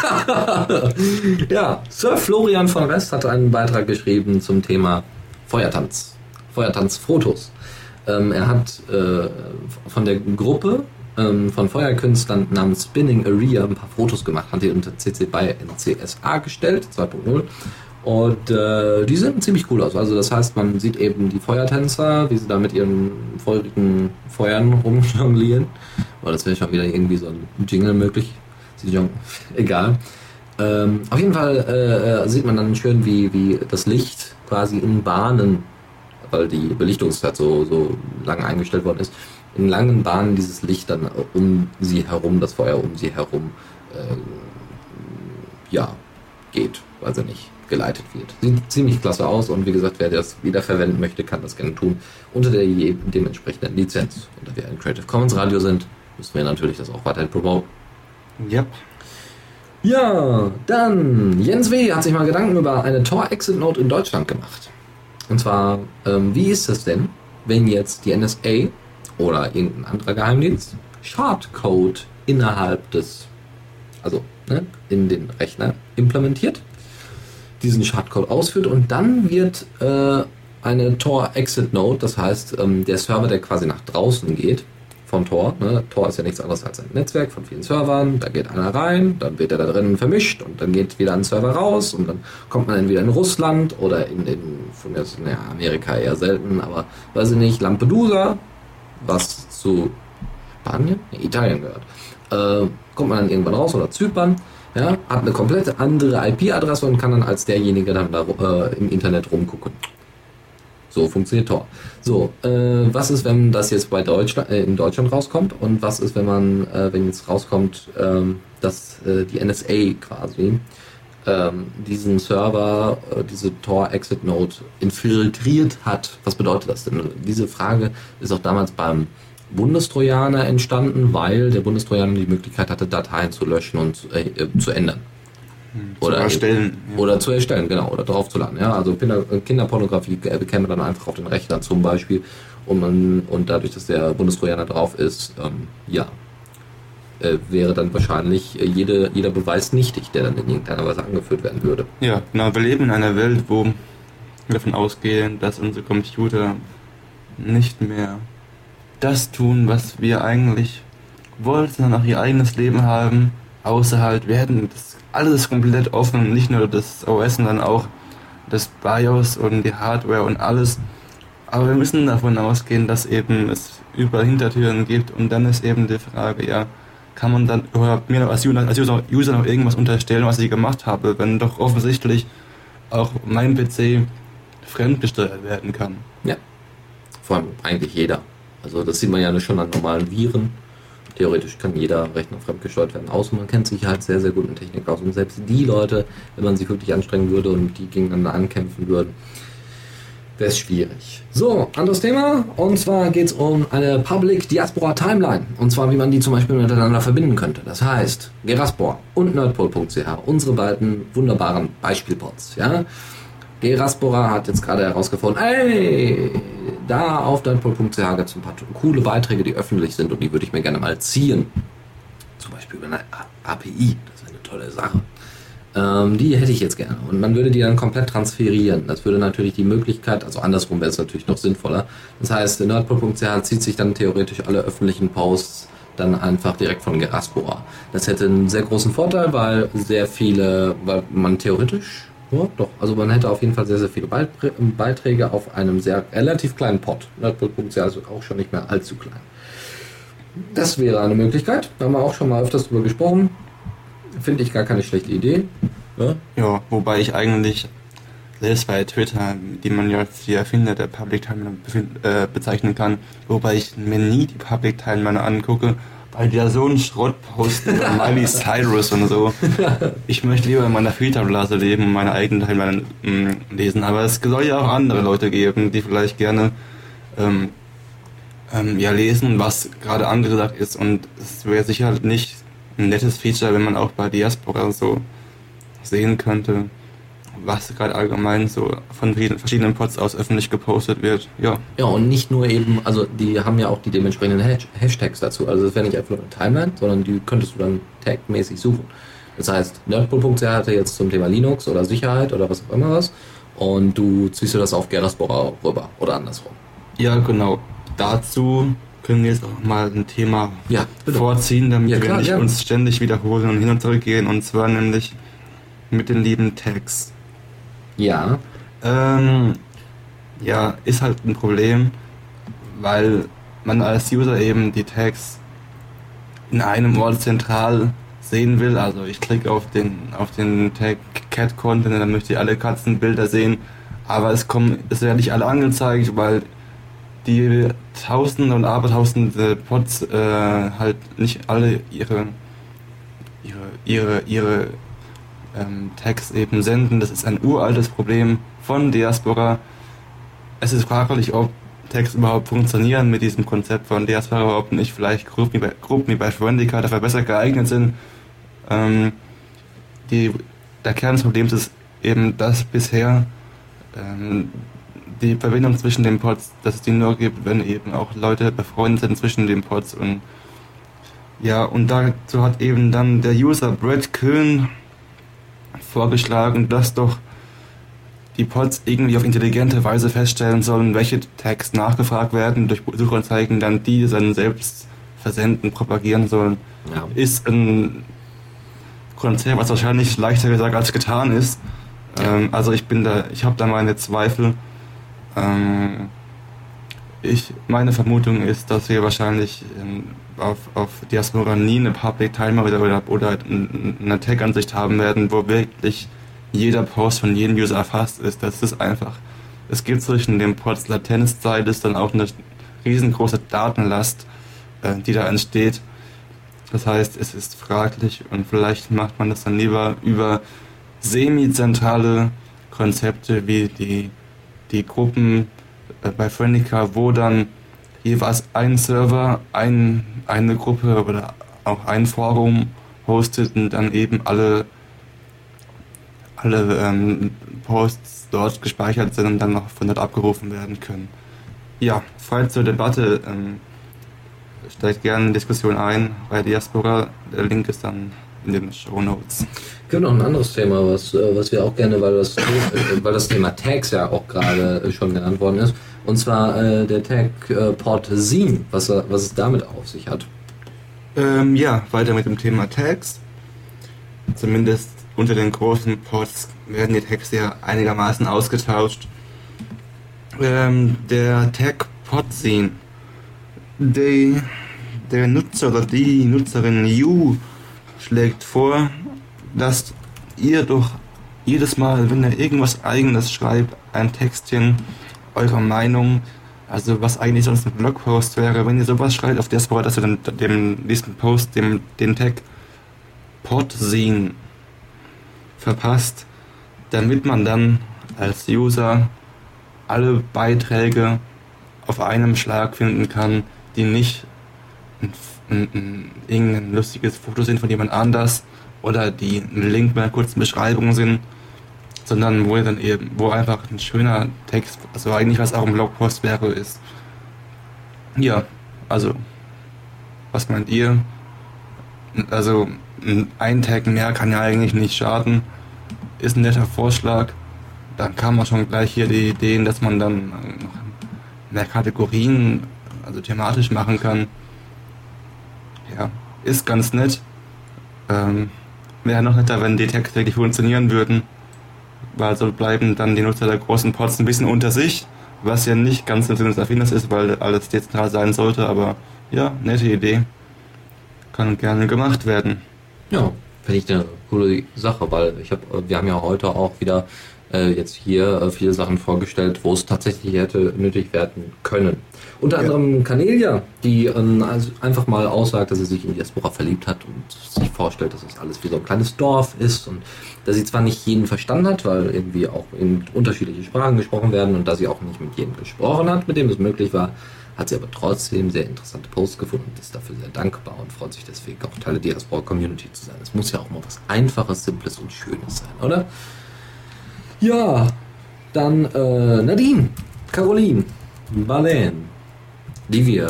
ja, Sir Florian von West hat einen Beitrag geschrieben zum Thema Feuertanz. Feuertanzfotos. Ähm, er hat äh, von der Gruppe ähm, von Feuerkünstlern namens Spinning Area ein paar Fotos gemacht, hat die unter CC BY NCSA gestellt, 2.0. Und äh, die sehen ziemlich cool aus. Also das heißt, man sieht eben die Feuertänzer, wie sie da mit ihren feurigen Feuern rumjonglieren. Aber das wäre schon wieder irgendwie so ein Jingle möglich. Egal. Ähm, auf jeden Fall äh, äh, sieht man dann schön, wie, wie das Licht quasi in Bahnen, weil die Belichtungszeit so, so lange eingestellt worden ist, in langen Bahnen dieses Licht dann um sie herum, das Feuer um sie herum, ähm, ja, geht, weiß ich nicht, geleitet wird. Sieht ziemlich klasse aus und wie gesagt, wer das wiederverwenden möchte, kann das gerne tun unter der dementsprechenden Lizenz. Und da wir ein Creative Commons Radio sind, müssen wir natürlich das auch weiterhin promoten. Yep. Ja, dann Jens W. hat sich mal Gedanken über eine Tor-Exit-Note in Deutschland gemacht. Und zwar, ähm, wie ist es denn, wenn jetzt die NSA oder irgendein anderer Geheimdienst Schadcode innerhalb des, also ne, in den Rechner implementiert, diesen Schadcode ausführt und dann wird äh, eine Tor-Exit-Node, das heißt ähm, der Server, der quasi nach draußen geht, von Tor. Ne? Tor ist ja nichts anderes als ein Netzwerk von vielen Servern. Da geht einer rein, dann wird er da drinnen vermischt und dann geht wieder ein Server raus und dann kommt man entweder in Russland oder in, in von mir aus, naja, Amerika eher selten, aber weiß ich nicht, Lampedusa, was zu Spanien, nee, Italien gehört. Äh, kommt man dann irgendwann raus oder Zypern, ja, hat eine komplett andere IP-Adresse und kann dann als derjenige dann da äh, im Internet rumgucken. So funktioniert Tor. So, äh, was ist, wenn das jetzt bei Deutschland, äh, in Deutschland rauskommt? Und was ist, wenn man, äh, wenn jetzt rauskommt, ähm, dass äh, die NSA quasi ähm, diesen Server, äh, diese Tor Exit Node infiltriert hat? Was bedeutet das denn? Diese Frage ist auch damals beim Bundestrojaner entstanden, weil der Bundestrojaner die Möglichkeit hatte, Dateien zu löschen und zu, äh, zu ändern. Zu erstellen. ja. Oder zu erstellen, genau, oder draufzuladen. Ja, also Kinder, Kinderpornografie äh, bekäme dann einfach auf den Rechner zum Beispiel. Und, man, und dadurch, dass der Bundestrojaner drauf ist, ähm, ja, äh, wäre dann wahrscheinlich äh, jede, jeder Beweis nichtig, der dann in irgendeiner Weise angeführt werden würde. Ja, genau. Wir leben in einer Welt, wo wir davon ausgehen, dass unsere Computer nicht mehr das tun, was wir eigentlich wollten, sondern auch ihr eigenes Leben haben. Außer halt werden das alles komplett offen, nicht nur das OS, sondern auch das BIOS und die Hardware und alles. Aber wir müssen davon ausgehen, dass eben es überall Hintertüren gibt und dann ist eben die Frage, ja, kann man dann mir als User, als User, User noch irgendwas unterstellen, was ich gemacht habe, wenn doch offensichtlich auch mein PC fremdgesteuert werden kann. Ja. Vor allem eigentlich jeder. Also das sieht man ja schon an normalen Viren. Theoretisch kann jeder Rechner fremdgesteuert werden, außer man kennt sich halt sehr, sehr gut in Technik aus. Und selbst die Leute, wenn man sich wirklich anstrengen würde und die gegeneinander ankämpfen würden, wäre es schwierig. So, anderes Thema. Und zwar geht es um eine Public Diaspora Timeline. Und zwar, wie man die zum Beispiel miteinander verbinden könnte. Das heißt, Geraspor und Nerdpol.ch, unsere beiden wunderbaren Beispielpods. Ja? Geraspora hat jetzt gerade herausgefunden, ey, da auf Nerdpol.ch gibt es ein paar coole Beiträge, die öffentlich sind und die würde ich mir gerne mal ziehen. Zum Beispiel über eine API. Das ist eine tolle Sache. Ähm, die hätte ich jetzt gerne. Und man würde die dann komplett transferieren. Das würde natürlich die Möglichkeit, also andersrum wäre es natürlich noch sinnvoller. Das heißt, nerdpol.ch zieht sich dann theoretisch alle öffentlichen Posts dann einfach direkt von Geraspora. Das hätte einen sehr großen Vorteil, weil sehr viele, weil man theoretisch, ja, doch, also man hätte auf jeden Fall sehr, sehr viele Beiträ- Beiträge auf einem sehr relativ kleinen Pod. Nerdpol.ch ist auch schon nicht mehr allzu klein. Das wäre eine Möglichkeit. Da haben wir auch schon mal öfters drüber gesprochen. Finde ich gar keine schlechte Idee. Ja, Ja, wobei ich eigentlich selbst bei Twitter, die man ja als die Erfinder der Public Timeline äh, bezeichnen kann, wobei ich mir nie die Public Timeline angucke, die da so einen Schrott posten, über Miley Cyrus und so. Ich möchte lieber in meiner Filterblase leben und meine eigene Timeline mh, lesen, aber es soll ja auch andere Leute geben, die vielleicht gerne ähm, ähm, ja lesen, was gerade angesagt ist. Und es wäre sicher nicht ein nettes Feature, wenn man auch bei Diaspora so sehen könnte, was gerade allgemein so von verschiedenen Pods aus öffentlich gepostet wird. Ja, Ja, und nicht nur eben, also die haben ja auch die dementsprechenden Hash Hashtags dazu. Also das wäre nicht einfach nur eine Timeline, sondern die könntest du dann tagmäßig suchen. Das heißt, nerdpool.ch hatte jetzt zum Thema Linux oder Sicherheit oder was auch immer was und du ziehst du das auf Gerasbora rüber oder andersrum. ja genau. Dazu können wir jetzt auch mal ein Thema Ja, vorziehen, damit Ja, wir klar, nicht ja. uns ständig wiederholen und hin und zurück gehen, und zwar nämlich mit den lieben Tags. Ja, Ähm, ja, ist halt ein Problem, weil man als User eben die Tags in einem Ort zentral sehen will. Also ich klicke auf den auf den Tag Cat Content dann möchte ich alle Katzenbilder sehen, aber es kommen es werden nicht alle angezeigt, weil die Tausende und Abertausende Pods äh, halt nicht alle ihre ihre ihre ihre ähm, Tags eben senden. Das ist ein uraltes Problem von Diaspora. Es ist fraglich, ob Tags überhaupt funktionieren mit diesem Konzept von Diaspora, ob nicht vielleicht Gruppen wie bei, Gruppen dafür besser geeignet sind. Ähm, die, der Kern des Problems ist eben, dass bisher ähm, die Verbindung zwischen den Pods, dass es die nur gibt, wenn eben auch Leute befreundet sind zwischen den Pods und ja, und dazu hat eben dann der User Brett Köhn vorgeschlagen, dass doch die Pods irgendwie auf intelligente Weise feststellen sollen, welche Tags nachgefragt werden, durch Suchanzeigen dann die dann selbst versenden, propagieren sollen. ja. Ist ein Konzept, was wahrscheinlich leichter gesagt als getan ist. Ähm, also ich bin da, ich habe da meine Zweifel. Ähm, ich, meine Vermutung ist, dass wir wahrscheinlich ähm, auf, auf Diaspora nie eine Public Timer oder, oder, oder ein- eine Tag-Ansicht haben werden, wo wirklich jeder Post von jedem User erfasst ist. Das ist einfach, es gibt zwischen den Pods Latenzzeit, dann auch eine riesengroße Datenlast, äh, die da entsteht. Das heißt, es ist fraglich und vielleicht macht man das dann lieber über semi-zentrale Konzepte wie die, die Gruppen äh, bei Friendica, wo dann jeweils ein Server, ein, eine Gruppe oder auch ein Forum hostet und dann eben alle, alle ähm, Posts dort gespeichert sind und dann noch von dort abgerufen werden können. Ja, frei zur Debatte. Ähm, steigt gerne in Diskussion ein bei Diaspora. Der Link ist dann in den Show Notes. Gibt noch ein anderes Thema, was, äh, was wir auch gerne, weil das, äh, weil das Thema Tags ja auch gerade schon genannt worden ist, und zwar äh, der Tag äh, Port Zine, was, was es damit auf sich hat. Ähm, ja, weiter mit dem Thema Tags. Zumindest unter den großen Pods werden die Tags ja einigermaßen ausgetauscht. Ähm, der Tag Podzine. Die, der Nutzer oder die Nutzerin You schlägt vor, dass ihr doch jedes Mal, wenn ihr irgendwas eigenes schreibt, ein Textchen eurer Meinung, also was eigentlich sonst ein Blogpost wäre, wenn ihr sowas schreibt auf Diaspora, dass ihr dann dem nächsten Post dem, den Tag Podzine verpasst, damit man dann als User alle Beiträge auf einem Schlag finden kann, die nicht ein, ein, ein, irgendein lustiges Foto sind von jemand anders oder die ein Link mit einer kurzen Beschreibung sind, sondern wo dann eben, wo einfach ein schöner Text, also eigentlich was auch ein Blogpost wäre, ist. Ja, also, was meint ihr? Also, ein Tag mehr kann ja eigentlich nicht schaden. Ist ein netter Vorschlag. Dann kam man schon gleich hier die Ideen, dass man dann noch mehr Kategorien, also thematisch machen kann. Ja, ist ganz nett. Ähm, Wäre noch netter, wenn die Texte wirklich funktionieren würden. Weil so bleiben dann die Nutzer der großen Pods ein bisschen unter sich, was ja nicht ganz Erfinders ist, weil alles dezentral sein sollte, aber ja, nette Idee. Kann gerne gemacht werden. Ja, finde ich eine coole Sache, weil ich habe, wir haben ja heute auch wieder äh, jetzt hier äh, viele Sachen vorgestellt, wo es tatsächlich hätte nötig werden können. Unter Ja. anderem Canelia, die ähm, also einfach mal aussagt, dass sie sich in Diaspora verliebt hat und sich vorstellt, dass es alles wie so ein kleines Dorf ist und dass sie zwar nicht jeden verstanden hat, weil irgendwie auch in unterschiedliche Sprachen gesprochen werden und da sie auch nicht mit jedem gesprochen hat, mit dem es möglich war, hat sie aber trotzdem sehr interessante Posts gefunden und ist dafür sehr dankbar und freut sich deswegen auch Teil der Diaspora Community zu sein. Es muss ja auch mal was Einfaches, Simples und Schönes sein, oder? Ja, dann äh, Nadine, Caroline, Marlene, die wir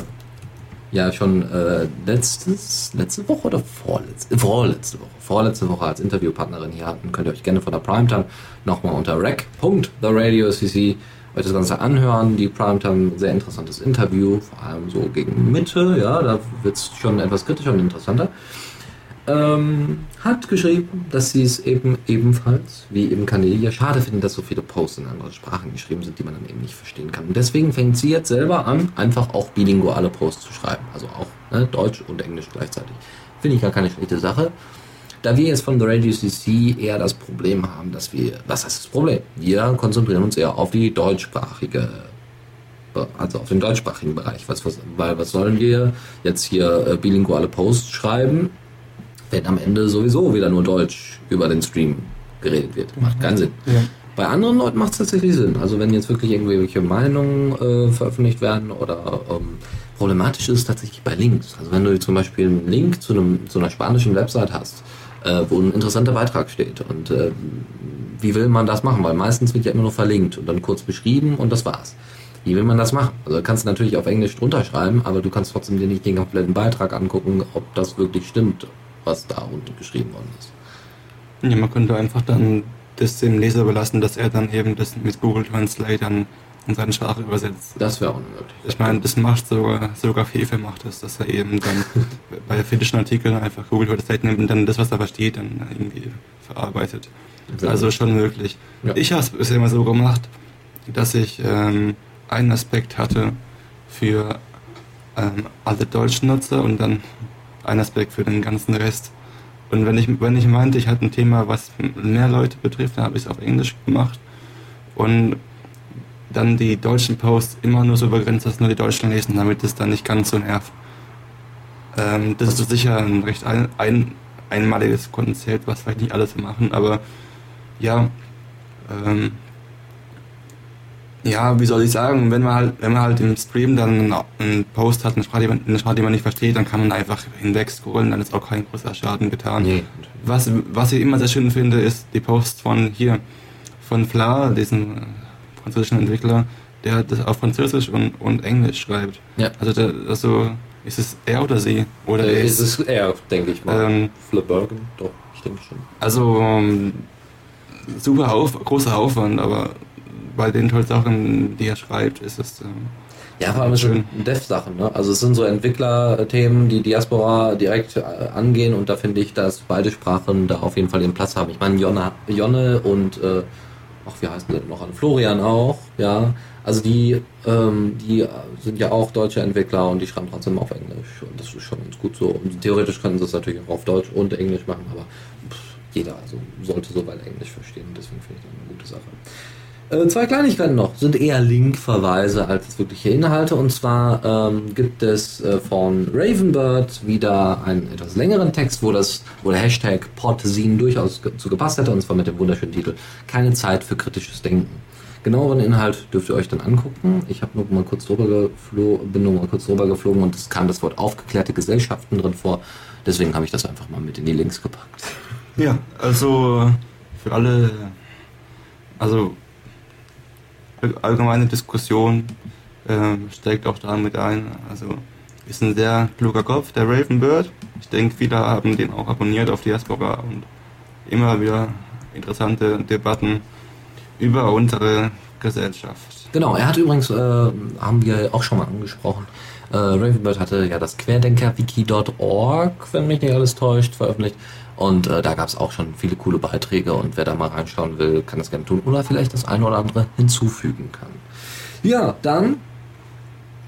ja schon äh, letztes, letzte Woche oder vorletzte, vorletzte Woche, vorletzte Woche als Interviewpartnerin hier hatten, könnt ihr euch gerne von der Primetime nochmal unter rec.theradiocc euch das Ganze anhören. Die Primetime, sehr interessantes Interview, vor allem so gegen Mitte, ja, da wird es schon etwas kritischer und interessanter. Ähm, hat geschrieben, dass sie es eben ebenfalls, wie eben Canelia, schade finden, dass so viele Posts in anderen Sprachen geschrieben sind, die man dann eben nicht verstehen kann. Und deswegen fängt sie jetzt selber an, einfach auch bilinguale Posts zu schreiben. Also auch ne, Deutsch und Englisch gleichzeitig. Finde ich gar keine schlechte Sache. Da wir jetzt von The Radio CC eher das Problem haben, dass wir, was heißt das Problem? Wir konzentrieren uns eher auf die deutschsprachige, also auf den deutschsprachigen Bereich. Was, was, weil was sollen wir jetzt hier äh, bilinguale Posts schreiben, wenn am Ende sowieso wieder nur Deutsch über den Stream geredet wird? Macht keinen Sinn. Ja. Bei anderen Leuten macht es tatsächlich Sinn. Also wenn jetzt wirklich irgendwelche Meinungen äh, veröffentlicht werden oder ähm, problematisch ist es tatsächlich bei Links. Also wenn du zum Beispiel einen Link zu, einem, zu einer spanischen Website hast, äh, wo ein interessanter Beitrag steht und äh, wie will man das machen? Weil meistens wird ja immer nur verlinkt und dann kurz beschrieben und das war's. Wie will man das machen? Also kannst du natürlich auf Englisch drunter schreiben, aber du kannst trotzdem dir nicht den kompletten Beitrag angucken, ob das wirklich stimmt, was da unten geschrieben worden ist. Ja, man könnte einfach dann das dem Leser überlassen, dass er dann eben das mit Google Translate dann in seine Sprache übersetzt. Das wäre Möglichkeit. Ich meine, das macht sogar, sogar Fefe macht das, dass er eben dann bei finnischen Artikeln einfach Google Translate nimmt und dann das, was er versteht, dann irgendwie verarbeitet. Ja. Also schon möglich. Ja. Ich habe es bisher immer so gemacht, dass ich ähm, einen Aspekt hatte für ähm, alle deutschen Nutzer und dann einen Aspekt für den ganzen Rest. Und wenn ich, wenn ich meinte, ich hatte ein Thema, was mehr Leute betrifft, dann habe ich es auf Englisch gemacht. Und dann die deutschen Posts immer nur so begrenzt, dass nur die Deutschen lesen, damit es dann nicht ganz so nervt. Ähm, das ist sicher ein recht ein, ein, einmaliges Konzept, was vielleicht nicht alle so machen, aber ja, ähm, ja, wie soll ich sagen, wenn man halt, wenn man halt im Stream dann einen Post hat, eine Sprache, die man, eine Sprache, die man nicht versteht, dann kann man einfach hinweg scrollen, dann ist auch kein großer Schaden getan. Nee. Was, was ich immer sehr schön finde, ist die Posts von hier, von Fla, diesem französischen Entwickler, der das auf Französisch und, und Englisch schreibt. Ja. Also, der, also ist es er oder sie? Oder Äh, ist es er, denke ich mal. Ähm, Flip Bergen, doch, ich denke schon. Also ähm, super auf, großer Aufwand, aber bei den tollen Sachen, die er schreibt, ist es ähm, Ja, vor allem Schön. Dev-Sachen, ne? Also es sind so Entwicklerthemen, die Diaspora direkt äh, angehen und da finde ich, dass beide Sprachen da auf jeden Fall ihren Platz haben. Ich meine, Jonne, Jonne und äh, ach, wie heißt der denn noch an? Florian auch, ja. Also die, ähm, die sind ja auch deutsche Entwickler und die schreiben trotzdem auf Englisch und das ist schon ganz gut so. Und theoretisch können sie es natürlich auch auf Deutsch und Englisch machen, aber pff, jeder also sollte soweit Englisch verstehen, deswegen finde ich das eine gute Sache. Äh, zwei Kleinigkeiten noch, sind eher Linkverweise als wirkliche Inhalte. Und zwar ähm, gibt es äh, von Ravenbird wieder einen etwas längeren Text, wo, das, wo der Hashtag Podsin durchaus ge zu gepasst hätte, und zwar mit dem wunderschönen Titel Keine Zeit für kritisches Denken. Genaueren Inhalt dürft ihr euch dann angucken. Ich habe nur mal kurz drüber bin nur mal kurz drüber geflogen und es kam das Wort aufgeklärte Gesellschaften drin vor. Deswegen habe ich das einfach mal mit in die Links gepackt. Ja, also für alle, also allgemeine Diskussion ähm, steigt auch da mit ein. Also ist ein sehr kluger Kopf, der Ravenbird. Ich denke, viele haben den auch abonniert auf Diaspora und immer wieder interessante Debatten über unsere Gesellschaft. Genau, er hat übrigens, äh, haben wir auch schon mal angesprochen, äh, Ravenbird hatte ja das Querdenkerwiki.org, wenn mich nicht alles täuscht, veröffentlicht. Und äh, da gab es auch schon viele coole Beiträge und wer da mal reinschauen will, kann das gerne tun oder vielleicht das eine oder andere hinzufügen kann. Ja, dann.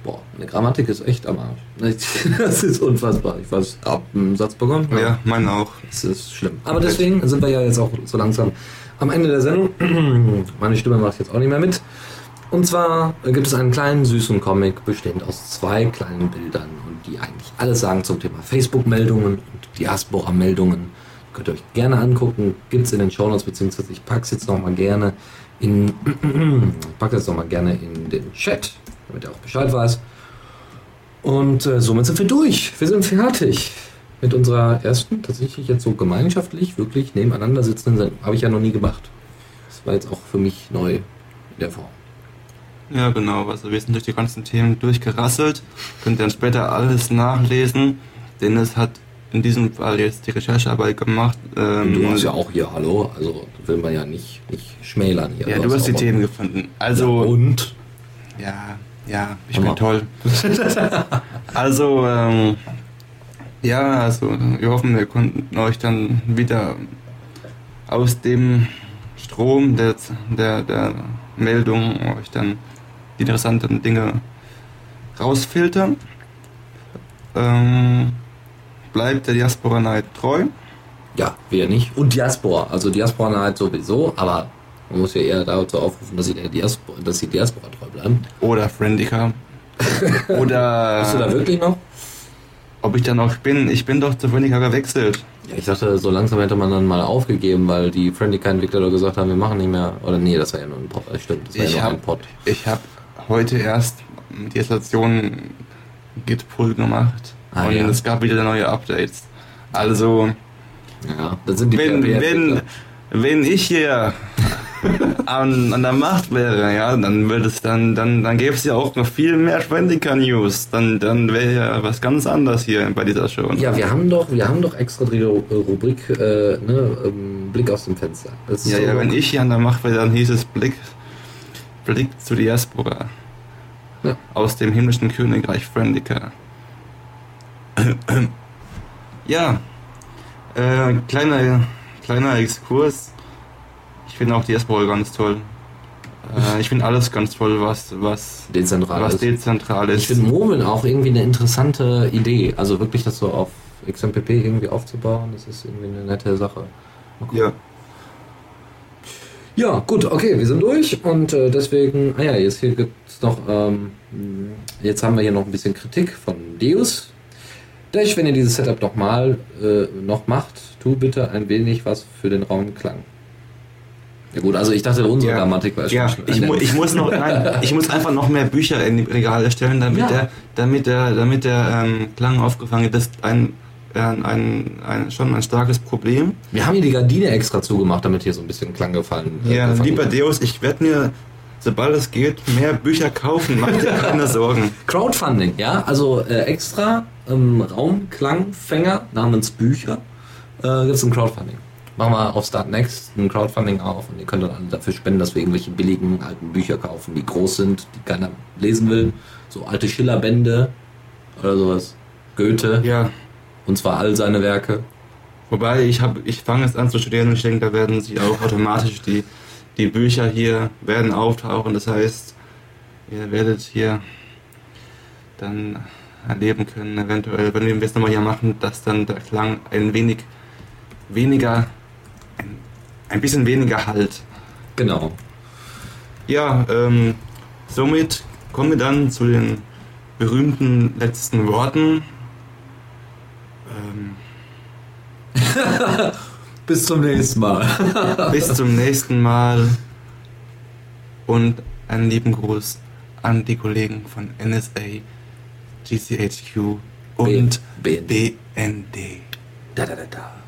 Boah, meine Grammatik ist echt am Arsch. Das ist unfassbar. Ich weiß, hab einen Satz bekommen. Ja, meine auch. Das ist schlimm. Aber deswegen sind wir ja jetzt auch so langsam am Ende der Sendung. Meine Stimme macht jetzt auch nicht mehr mit. Und zwar gibt es einen kleinen süßen Comic, bestehend aus zwei kleinen Bildern und die eigentlich alles sagen zum Thema Facebook-Meldungen und Diaspora-Meldungen. Könnt ihr euch gerne angucken, gibt es in den Shownotes, beziehungsweise ich packe es jetzt nochmal gerne in, packe jetzt nochmal gerne in den Chat, damit er auch Bescheid weiß. Und äh, somit sind wir durch. Wir sind fertig mit unserer ersten, tatsächlich jetzt so gemeinschaftlich, wirklich nebeneinander sitzenden Sendung. Habe ich ja noch nie gemacht. Das war jetzt auch für mich neu in der Form. Ja, genau. Also wir sind durch die ganzen Themen durchgerasselt. Könnt ihr dann später alles nachlesen. Dennis hat in diesem Fall jetzt die Recherchearbeit gemacht. Ähm, du hast ja auch hier, hallo, also will man ja nicht, nicht schmälern hier. Ja, du hast die Themen gefunden. Also, ja, und? ja, ja, ich Hammer. bin toll. also, ähm, ja, also wir hoffen, wir konnten euch dann wieder aus dem Strom der, der, der Meldung euch dann die interessanten Dinge rausfiltern. Ähm, bleibt der Diaspora Night treu. Ja, wir nicht. Und Diaspora. Also Diaspora halt sowieso, aber man muss ja eher dazu aufrufen, dass sie der Diaspora, dass sie Diaspora treu bleiben. Oder Friendica. Oder Bist du da wirklich noch? ob ich da noch bin. Ich bin doch zu Friendica gewechselt. Ja, ich dachte, so langsam hätte man dann mal aufgegeben, weil die Friendly-Entwickler doch gesagt haben, wir machen nicht mehr. Oder nee, das war ja nur ein Pod. Stimmt, das war Ich ja nur hab- ein Pod. Ich habe heute erst die Installation Git Pull gemacht. Ah, und ja. es gab wieder neue Updates. Also, Ja, das sind die wenn, wenn, wenn ich hier an, an der Macht wäre, ja, dann würde es dann, dann, dann gäbe es ja auch noch viel mehr Friendica News. Dann, dann wäre ja was ganz anderes hier bei dieser Show. Ja, wir haben doch, wir haben doch extra die Ru- Rubrik, äh, ne, ähm, Blick aus dem Fenster. Ja, so ja, wenn ich hier an der Macht wäre, dann hieß es Blick, Blick zu Diaspora. Ja. Aus dem himmlischen Königreich Friendica. Ja, äh, kleiner, kleiner Exkurs. Ich finde auch Diaspora ganz toll. Äh, ich finde alles ganz toll, was, was, dezentral was ist. dezentral Ich ist. finde Murmeln auch irgendwie eine interessante Idee. Also wirklich das so auf XMPP irgendwie aufzubauen, das ist irgendwie eine nette Sache. Ja, Ja, gut, okay, wir sind durch und äh, deswegen, ah ja, jetzt hier gibt's noch, ähm, jetzt haben wir hier noch ein bisschen Kritik von Deus. Dash, wenn ihr dieses Setup noch mal äh, noch macht, tu bitte ein wenig was für den Raumklang. Ja gut, also ich dachte, unsere Ja. Grammatik war ja schon ich, mu ich muss noch, nein, ich muss einfach noch mehr Bücher in die Regale stellen, damit Ja. der, damit der, damit der ähm, Klang aufgefangen wird. Das ist ein, ein, ein, ein, schon ein starkes Problem. Wir haben hier die Gardine extra zugemacht, damit hier so ein bisschen Klang gefallen äh, Ja, gefangen lieber wird. Deus, ich werde mir, sobald es geht, mehr Bücher kaufen. Mach dir keine Sorgen. Crowdfunding, ja, also äh, extra ähm, Raumklangfänger namens Bücher äh, gibt es ein Crowdfunding. Machen wir auf Start Next ein Crowdfunding auf und ihr könnt dann alle dafür spenden, dass wir irgendwelche billigen alten Bücher kaufen, die groß sind, die keiner lesen will. So alte Schillerbände oder sowas. Goethe, Ja, und zwar all seine Werke. wobei ich habe, ich fange jetzt an zu studieren und ich denke, da werden sie auch automatisch die, die Bücher hier werden auftauchen. Das heißt, ihr werdet hier dann erleben können, eventuell, wenn wir es nochmal hier machen, dass dann der Klang ein wenig weniger, ein, ein bisschen weniger halt. Genau. Ja, ähm, somit kommen wir dann zu den berühmten letzten Worten. Ähm, Bis zum nächsten Mal. bis zum nächsten Mal und einen lieben Gruß an die Kollegen von NSA, GCHQ und BND. BND. Da, da, da, da.